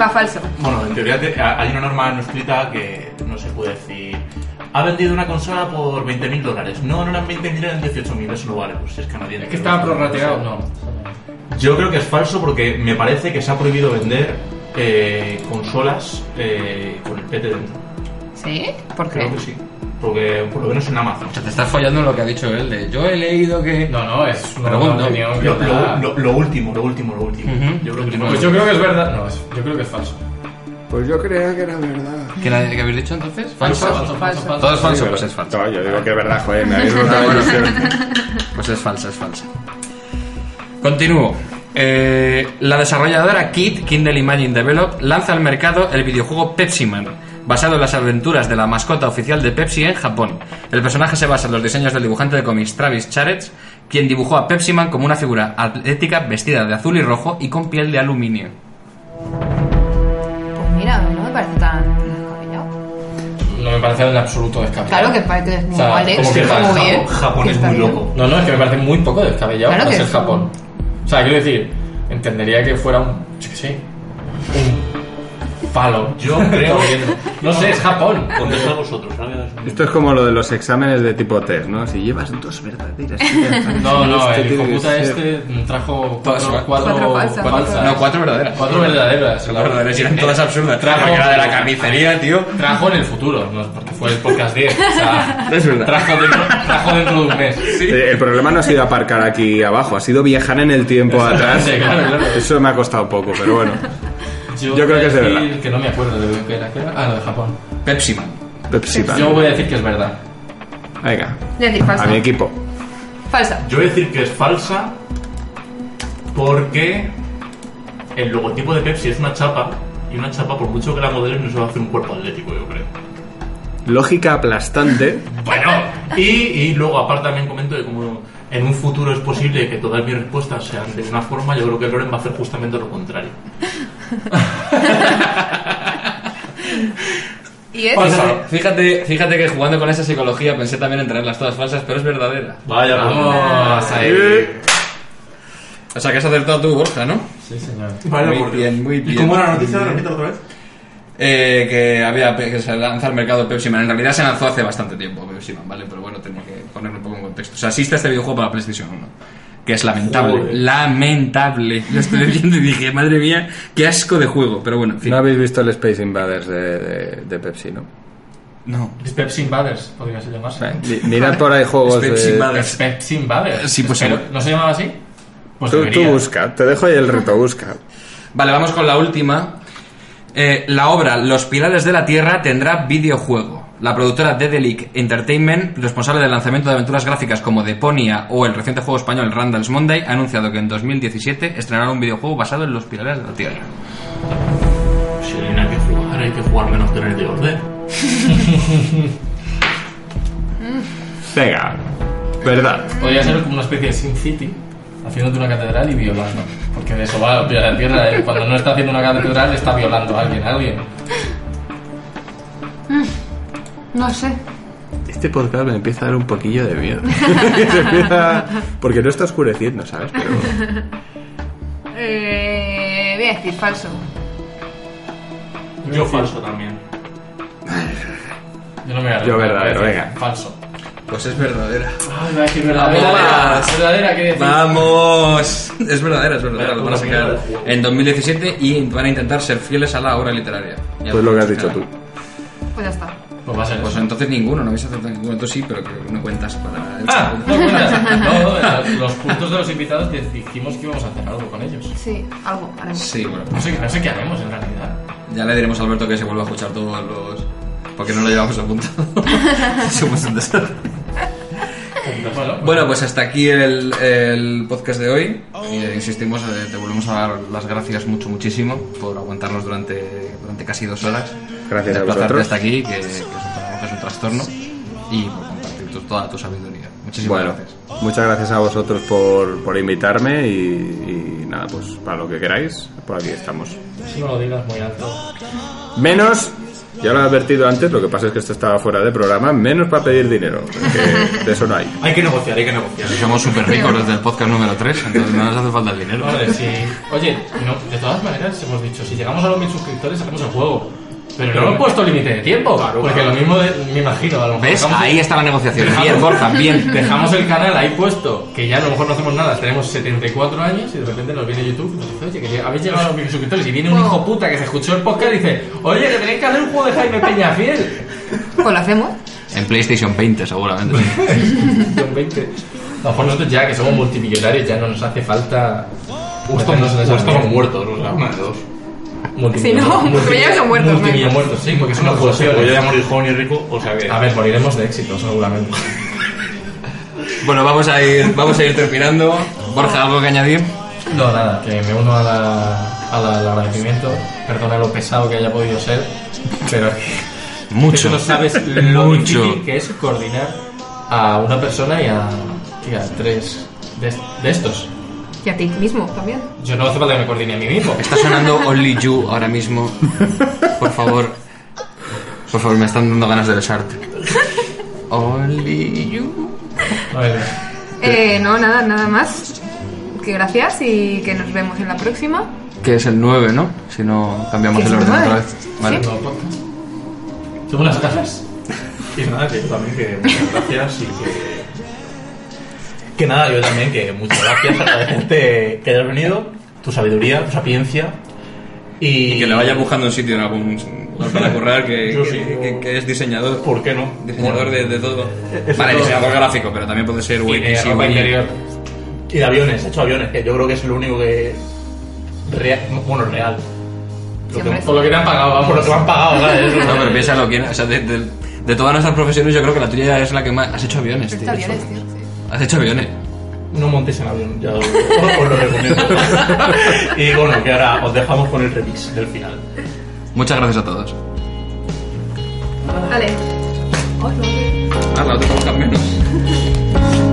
Va falso. Bueno, en teoría te- hay una norma no escrita que no se puede decir. Ha vendido una consola por 20.000 dólares. No, no eran 20.000, eran 18.000. Eso no vale, pues es canadiense. Es que estaba prorrateado, no. Yo creo que es falso porque me parece que se ha prohibido vender eh, consolas eh, con el PT dentro. ¿Sí? ¿Por qué? Creo que sí. Porque por lo menos en Amazon. O sea, te estás follando en lo que ha dicho él de yo he leído que... No, no, es una opinión que Lo, da- lo- lo- lo último, lo último, lo último. Yo creo que no. Pues yo creo que es verdad. No, es- yo creo que es falso. Pues yo creía que era verdad. ¿Qué, era- qué habéis dicho entonces? ¿Falso? Falso, falso, falso. Todo es falso, pues es falso. No, yo digo que es verdad, joder, me habéis la. Pues es falsa, es falsa. Continúo. Eh, la desarrolladora Kit, Kindle Imagine Develop, lanza al mercado el videojuego Pepsi Man, basado en las aventuras de la mascota oficial de Pepsi en Japón. El personaje se basa en los diseños del dibujante de cómics Travis Charets, quien dibujó a Pepsi Man como una figura atlética vestida de azul y rojo y con piel de aluminio. Pues mira, no me parece tan descabellado. No me parece en absoluto descabellado. Claro que parece que es muy O sea, Alex, como que está muy bien. Japón que es muy bien. loco. No, no, es que me parece muy poco descabellado Claro para que ser sí. Japón. O sea, quiero decir, entendería que fuera un, yo qué sé, un palo. Yo creo- No sé, es Japón. Contestad vosotros. Esto es como lo de los exámenes de tipo test, ¿no? Si llevas dos verdaderas. No, no, Este el hijo tiene que puta ser- este trajo cuatro, cuatro, Cuatro falsas, falsas. No, cuatro verdaderas. Cuatro verdaderas. Las verdaderas eran todas absurdas. Trajo- era de la carnicería, tío. Trajo en el futuro, no, porque fue el podcast 10. O sea, Es verdad. trajo dentro, trajo dentro de un mes. Eh, El problema no ha sido aparcar aquí abajo, ha sido viajar en el tiempo atrás. Sí, claro, claro. Eso me ha costado poco, pero bueno. Yo, Yo creo voy a que es de verdad. que no me acuerdo de qué era. ¿qué era? Ah, no, de Japón. Pepsi Man. Pepsi Man. Yo voy a decir que es verdad. Venga, Voy a decir a falsa. mi equipo. Falsa. Yo voy a decir que es falsa porque el logotipo de Pepsi es una chapa y una chapa, por mucho que la modelen, no se va a hacer un cuerpo atlético, yo creo. Lógica aplastante. Bueno, y, y luego aparte también comento que como en un futuro es posible que todas mis respuestas sean de una forma, yo creo que Loren va a hacer justamente lo contrario. ¿Y es? Fíjate, fíjate, fíjate que jugando con esa psicología pensé también en tenerlas todas falsas, pero es verdadera. Vaya, Vamos ahí. O sea que has acertado tú, Borja, ¿no? Sí, señor. muy bien, muy bien. ¿Y cómo era la noticia? Repítela otra vez. Eh, que había que se lanza al mercado Pepsi Man. En realidad se lanzó hace bastante tiempo Pepsi Man, ¿vale? Pero bueno, tenía que ponerlo un poco en contexto. O sea, existe este videojuego para PlayStation 1. Que es lamentable. Joder. Lamentable. Lo estoy viendo y dije, madre mía, qué asco de juego. Pero bueno, en fin. No habéis visto el Space Invaders de, de- de Pepsi, ¿no? No. Es Pepsi Invaders, podría ser llamarse. Mi- Mirad por ahí juegos Pepsi de... Pepsi Invaders. Sí, pues. ¿No se llamaba así? Pues Tú, tú busca, te dejo ahí el reto, busca. Vale, vamos con la última. Eh, la obra Los Pilares de la Tierra tendrá videojuego. La productora Dedelic Entertainment, responsable del lanzamiento de aventuras gráficas como Deponia o el reciente juego español Randall's Monday, ha anunciado que en 2017 estrenará un videojuego basado en los Pilares de la Tierra. Si hay que jugar, hay que jugar menos que en el de orden. Venga, verdad. Podría ser como una especie de Sin City, haciéndote una catedral y violando. Porque de eso va la tierra. ¿eh? Cuando no está haciendo una catedral, está violando a alguien. a alguien. No sé. Este podcast me empieza a dar un poquillo de miedo. Se empieza- Porque no está oscureciendo, ¿sabes? Pero... Eh, voy a decir falso. Yo falso también. Yo no me voy a Yo verdadero, venga. Falso. Pues es verdadera. Ay, va a decir verdadera. Vamos. Verdadera, ¿qué decir? ¡Vamos! Es verdadera, es verdadera. Lo van a sacar en 2017 y van a intentar ser fieles a la obra literaria. Ya Pues lo que has dicho tú. Pues ya está. Pues va a ser Pues eso. entonces ninguno, no habéis acertado ninguno. Tú sí, pero que no cuentas para el Ah, chat. no cuentas. No, no, los puntos de los invitados dijimos que íbamos a hacer algo con ellos. Sí, algo haremos. Sí, bueno. No sé, no sé qué haremos en realidad. Ya le diremos a Alberto que se vuelva a escuchar todos los. Porque no lo llevamos apuntado. Somos un desastre. Bueno, pues hasta aquí el, el podcast de hoy. Eh, insistimos, eh, te volvemos a dar las gracias mucho, muchísimo por aguantarnos durante, durante casi dos horas. Gracias a vosotros. hasta aquí, que, que es, un, trabajo, que es un trastorno. Y por compartir tu- toda tu sabiduría. Muchísimas Bueno, gracias. muchas gracias a vosotros por, por invitarme y, y nada, pues para lo que queráis, por aquí estamos. si no lo digas muy alto. Menos, ya lo he advertido antes, lo que pasa es que esto estaba fuera de programa, menos para pedir dinero, porque de eso no hay. Hay que negociar, hay que negociar. Somos súper ricos desde el podcast número 3, entonces no nos hace falta el dinero. Vale, sí. Oye, no, de todas maneras hemos dicho, si llegamos a los mil suscriptores hacemos el juego. Pero no hemos puesto límite de tiempo. porque lo mismo de- me imagino, a lo mejor. ¿Ves? Ahí está la negociación. dejamos- Bien, Borja, bien. Dejamos el canal ahí puesto, que ya a lo mejor no hacemos nada, tenemos 74 años y de repente nos viene YouTube y nos dice, oye, que habéis llegado a los mil suscriptores y viene un hijo puta que se escuchó el podcast y dice, oye, que tenéis que hacer un juego de Jaime Peñafiel. Pues lo hacemos. En PlayStation 20, seguramente. Son 20. A lo mejor nosotros ya que somos multimillonarios ya no nos hace falta. O estamos, o estamos muertos, o sea, dos. Si no, porque ya son muertos, muertos, sí, porque pues, fusiones. pues yo ya morir joven y rico, o sea que. A ver, moriremos de éxito, seguramente. Bueno, vamos a ir, vamos a ir terminando. Borja, ¿algo que añadir? No, nada, que me uno a la, a la- al agradecimiento. Perdona lo pesado que haya podido ser, pero es que Mucho. Eso no sabes lo Mucho. difícil que es coordinar a una persona y a, y a tres de, de estos. Y a ti mismo también. Yo no hace falta que me coordine a mí mismo. Está sonando Only You ahora mismo. Por favor. Por favor, me están dando ganas de besarte. Only You. Eh, no, nada, nada más. Que gracias y que nos vemos en la próxima. Que es el 9, ¿no? Si no cambiamos el orden otra 9. vez. Vale. Sí. Según las casas. Y nada, que yo también que muchas gracias y que... Que nada, yo también que muchas gracias, agradecerte que hayas venido, tu sabiduría, tu sapiencia y... Y que le vaya buscando un sitio en algún lugar para currar, que, Yo que- sí, que- yo- que es diseñador. ¿Por qué no? Diseñador de, de todo. Vale, todo. diseñador gráfico, pero también puede ser Y sí, ropa Wiki. interior. Y de aviones, he hecho aviones, que yo creo que es lo único que... Real, bueno, real. Lo que-. Por lo que te han pagado, vamos. por lo que me han pagado, ¿sabes? No, pero piénsalo, ¿quién? O sea, de, de- de todas nuestras profesiones, yo creo que la tuya es la que más. Has hecho aviones, tío. Está bien, tío. Has hecho aviones. No montéis en avión, ya os, os lo recomiendo. y bueno, que ahora os dejamos con el remix del final. Muchas gracias a todos. Vale. Ah, la otra menos.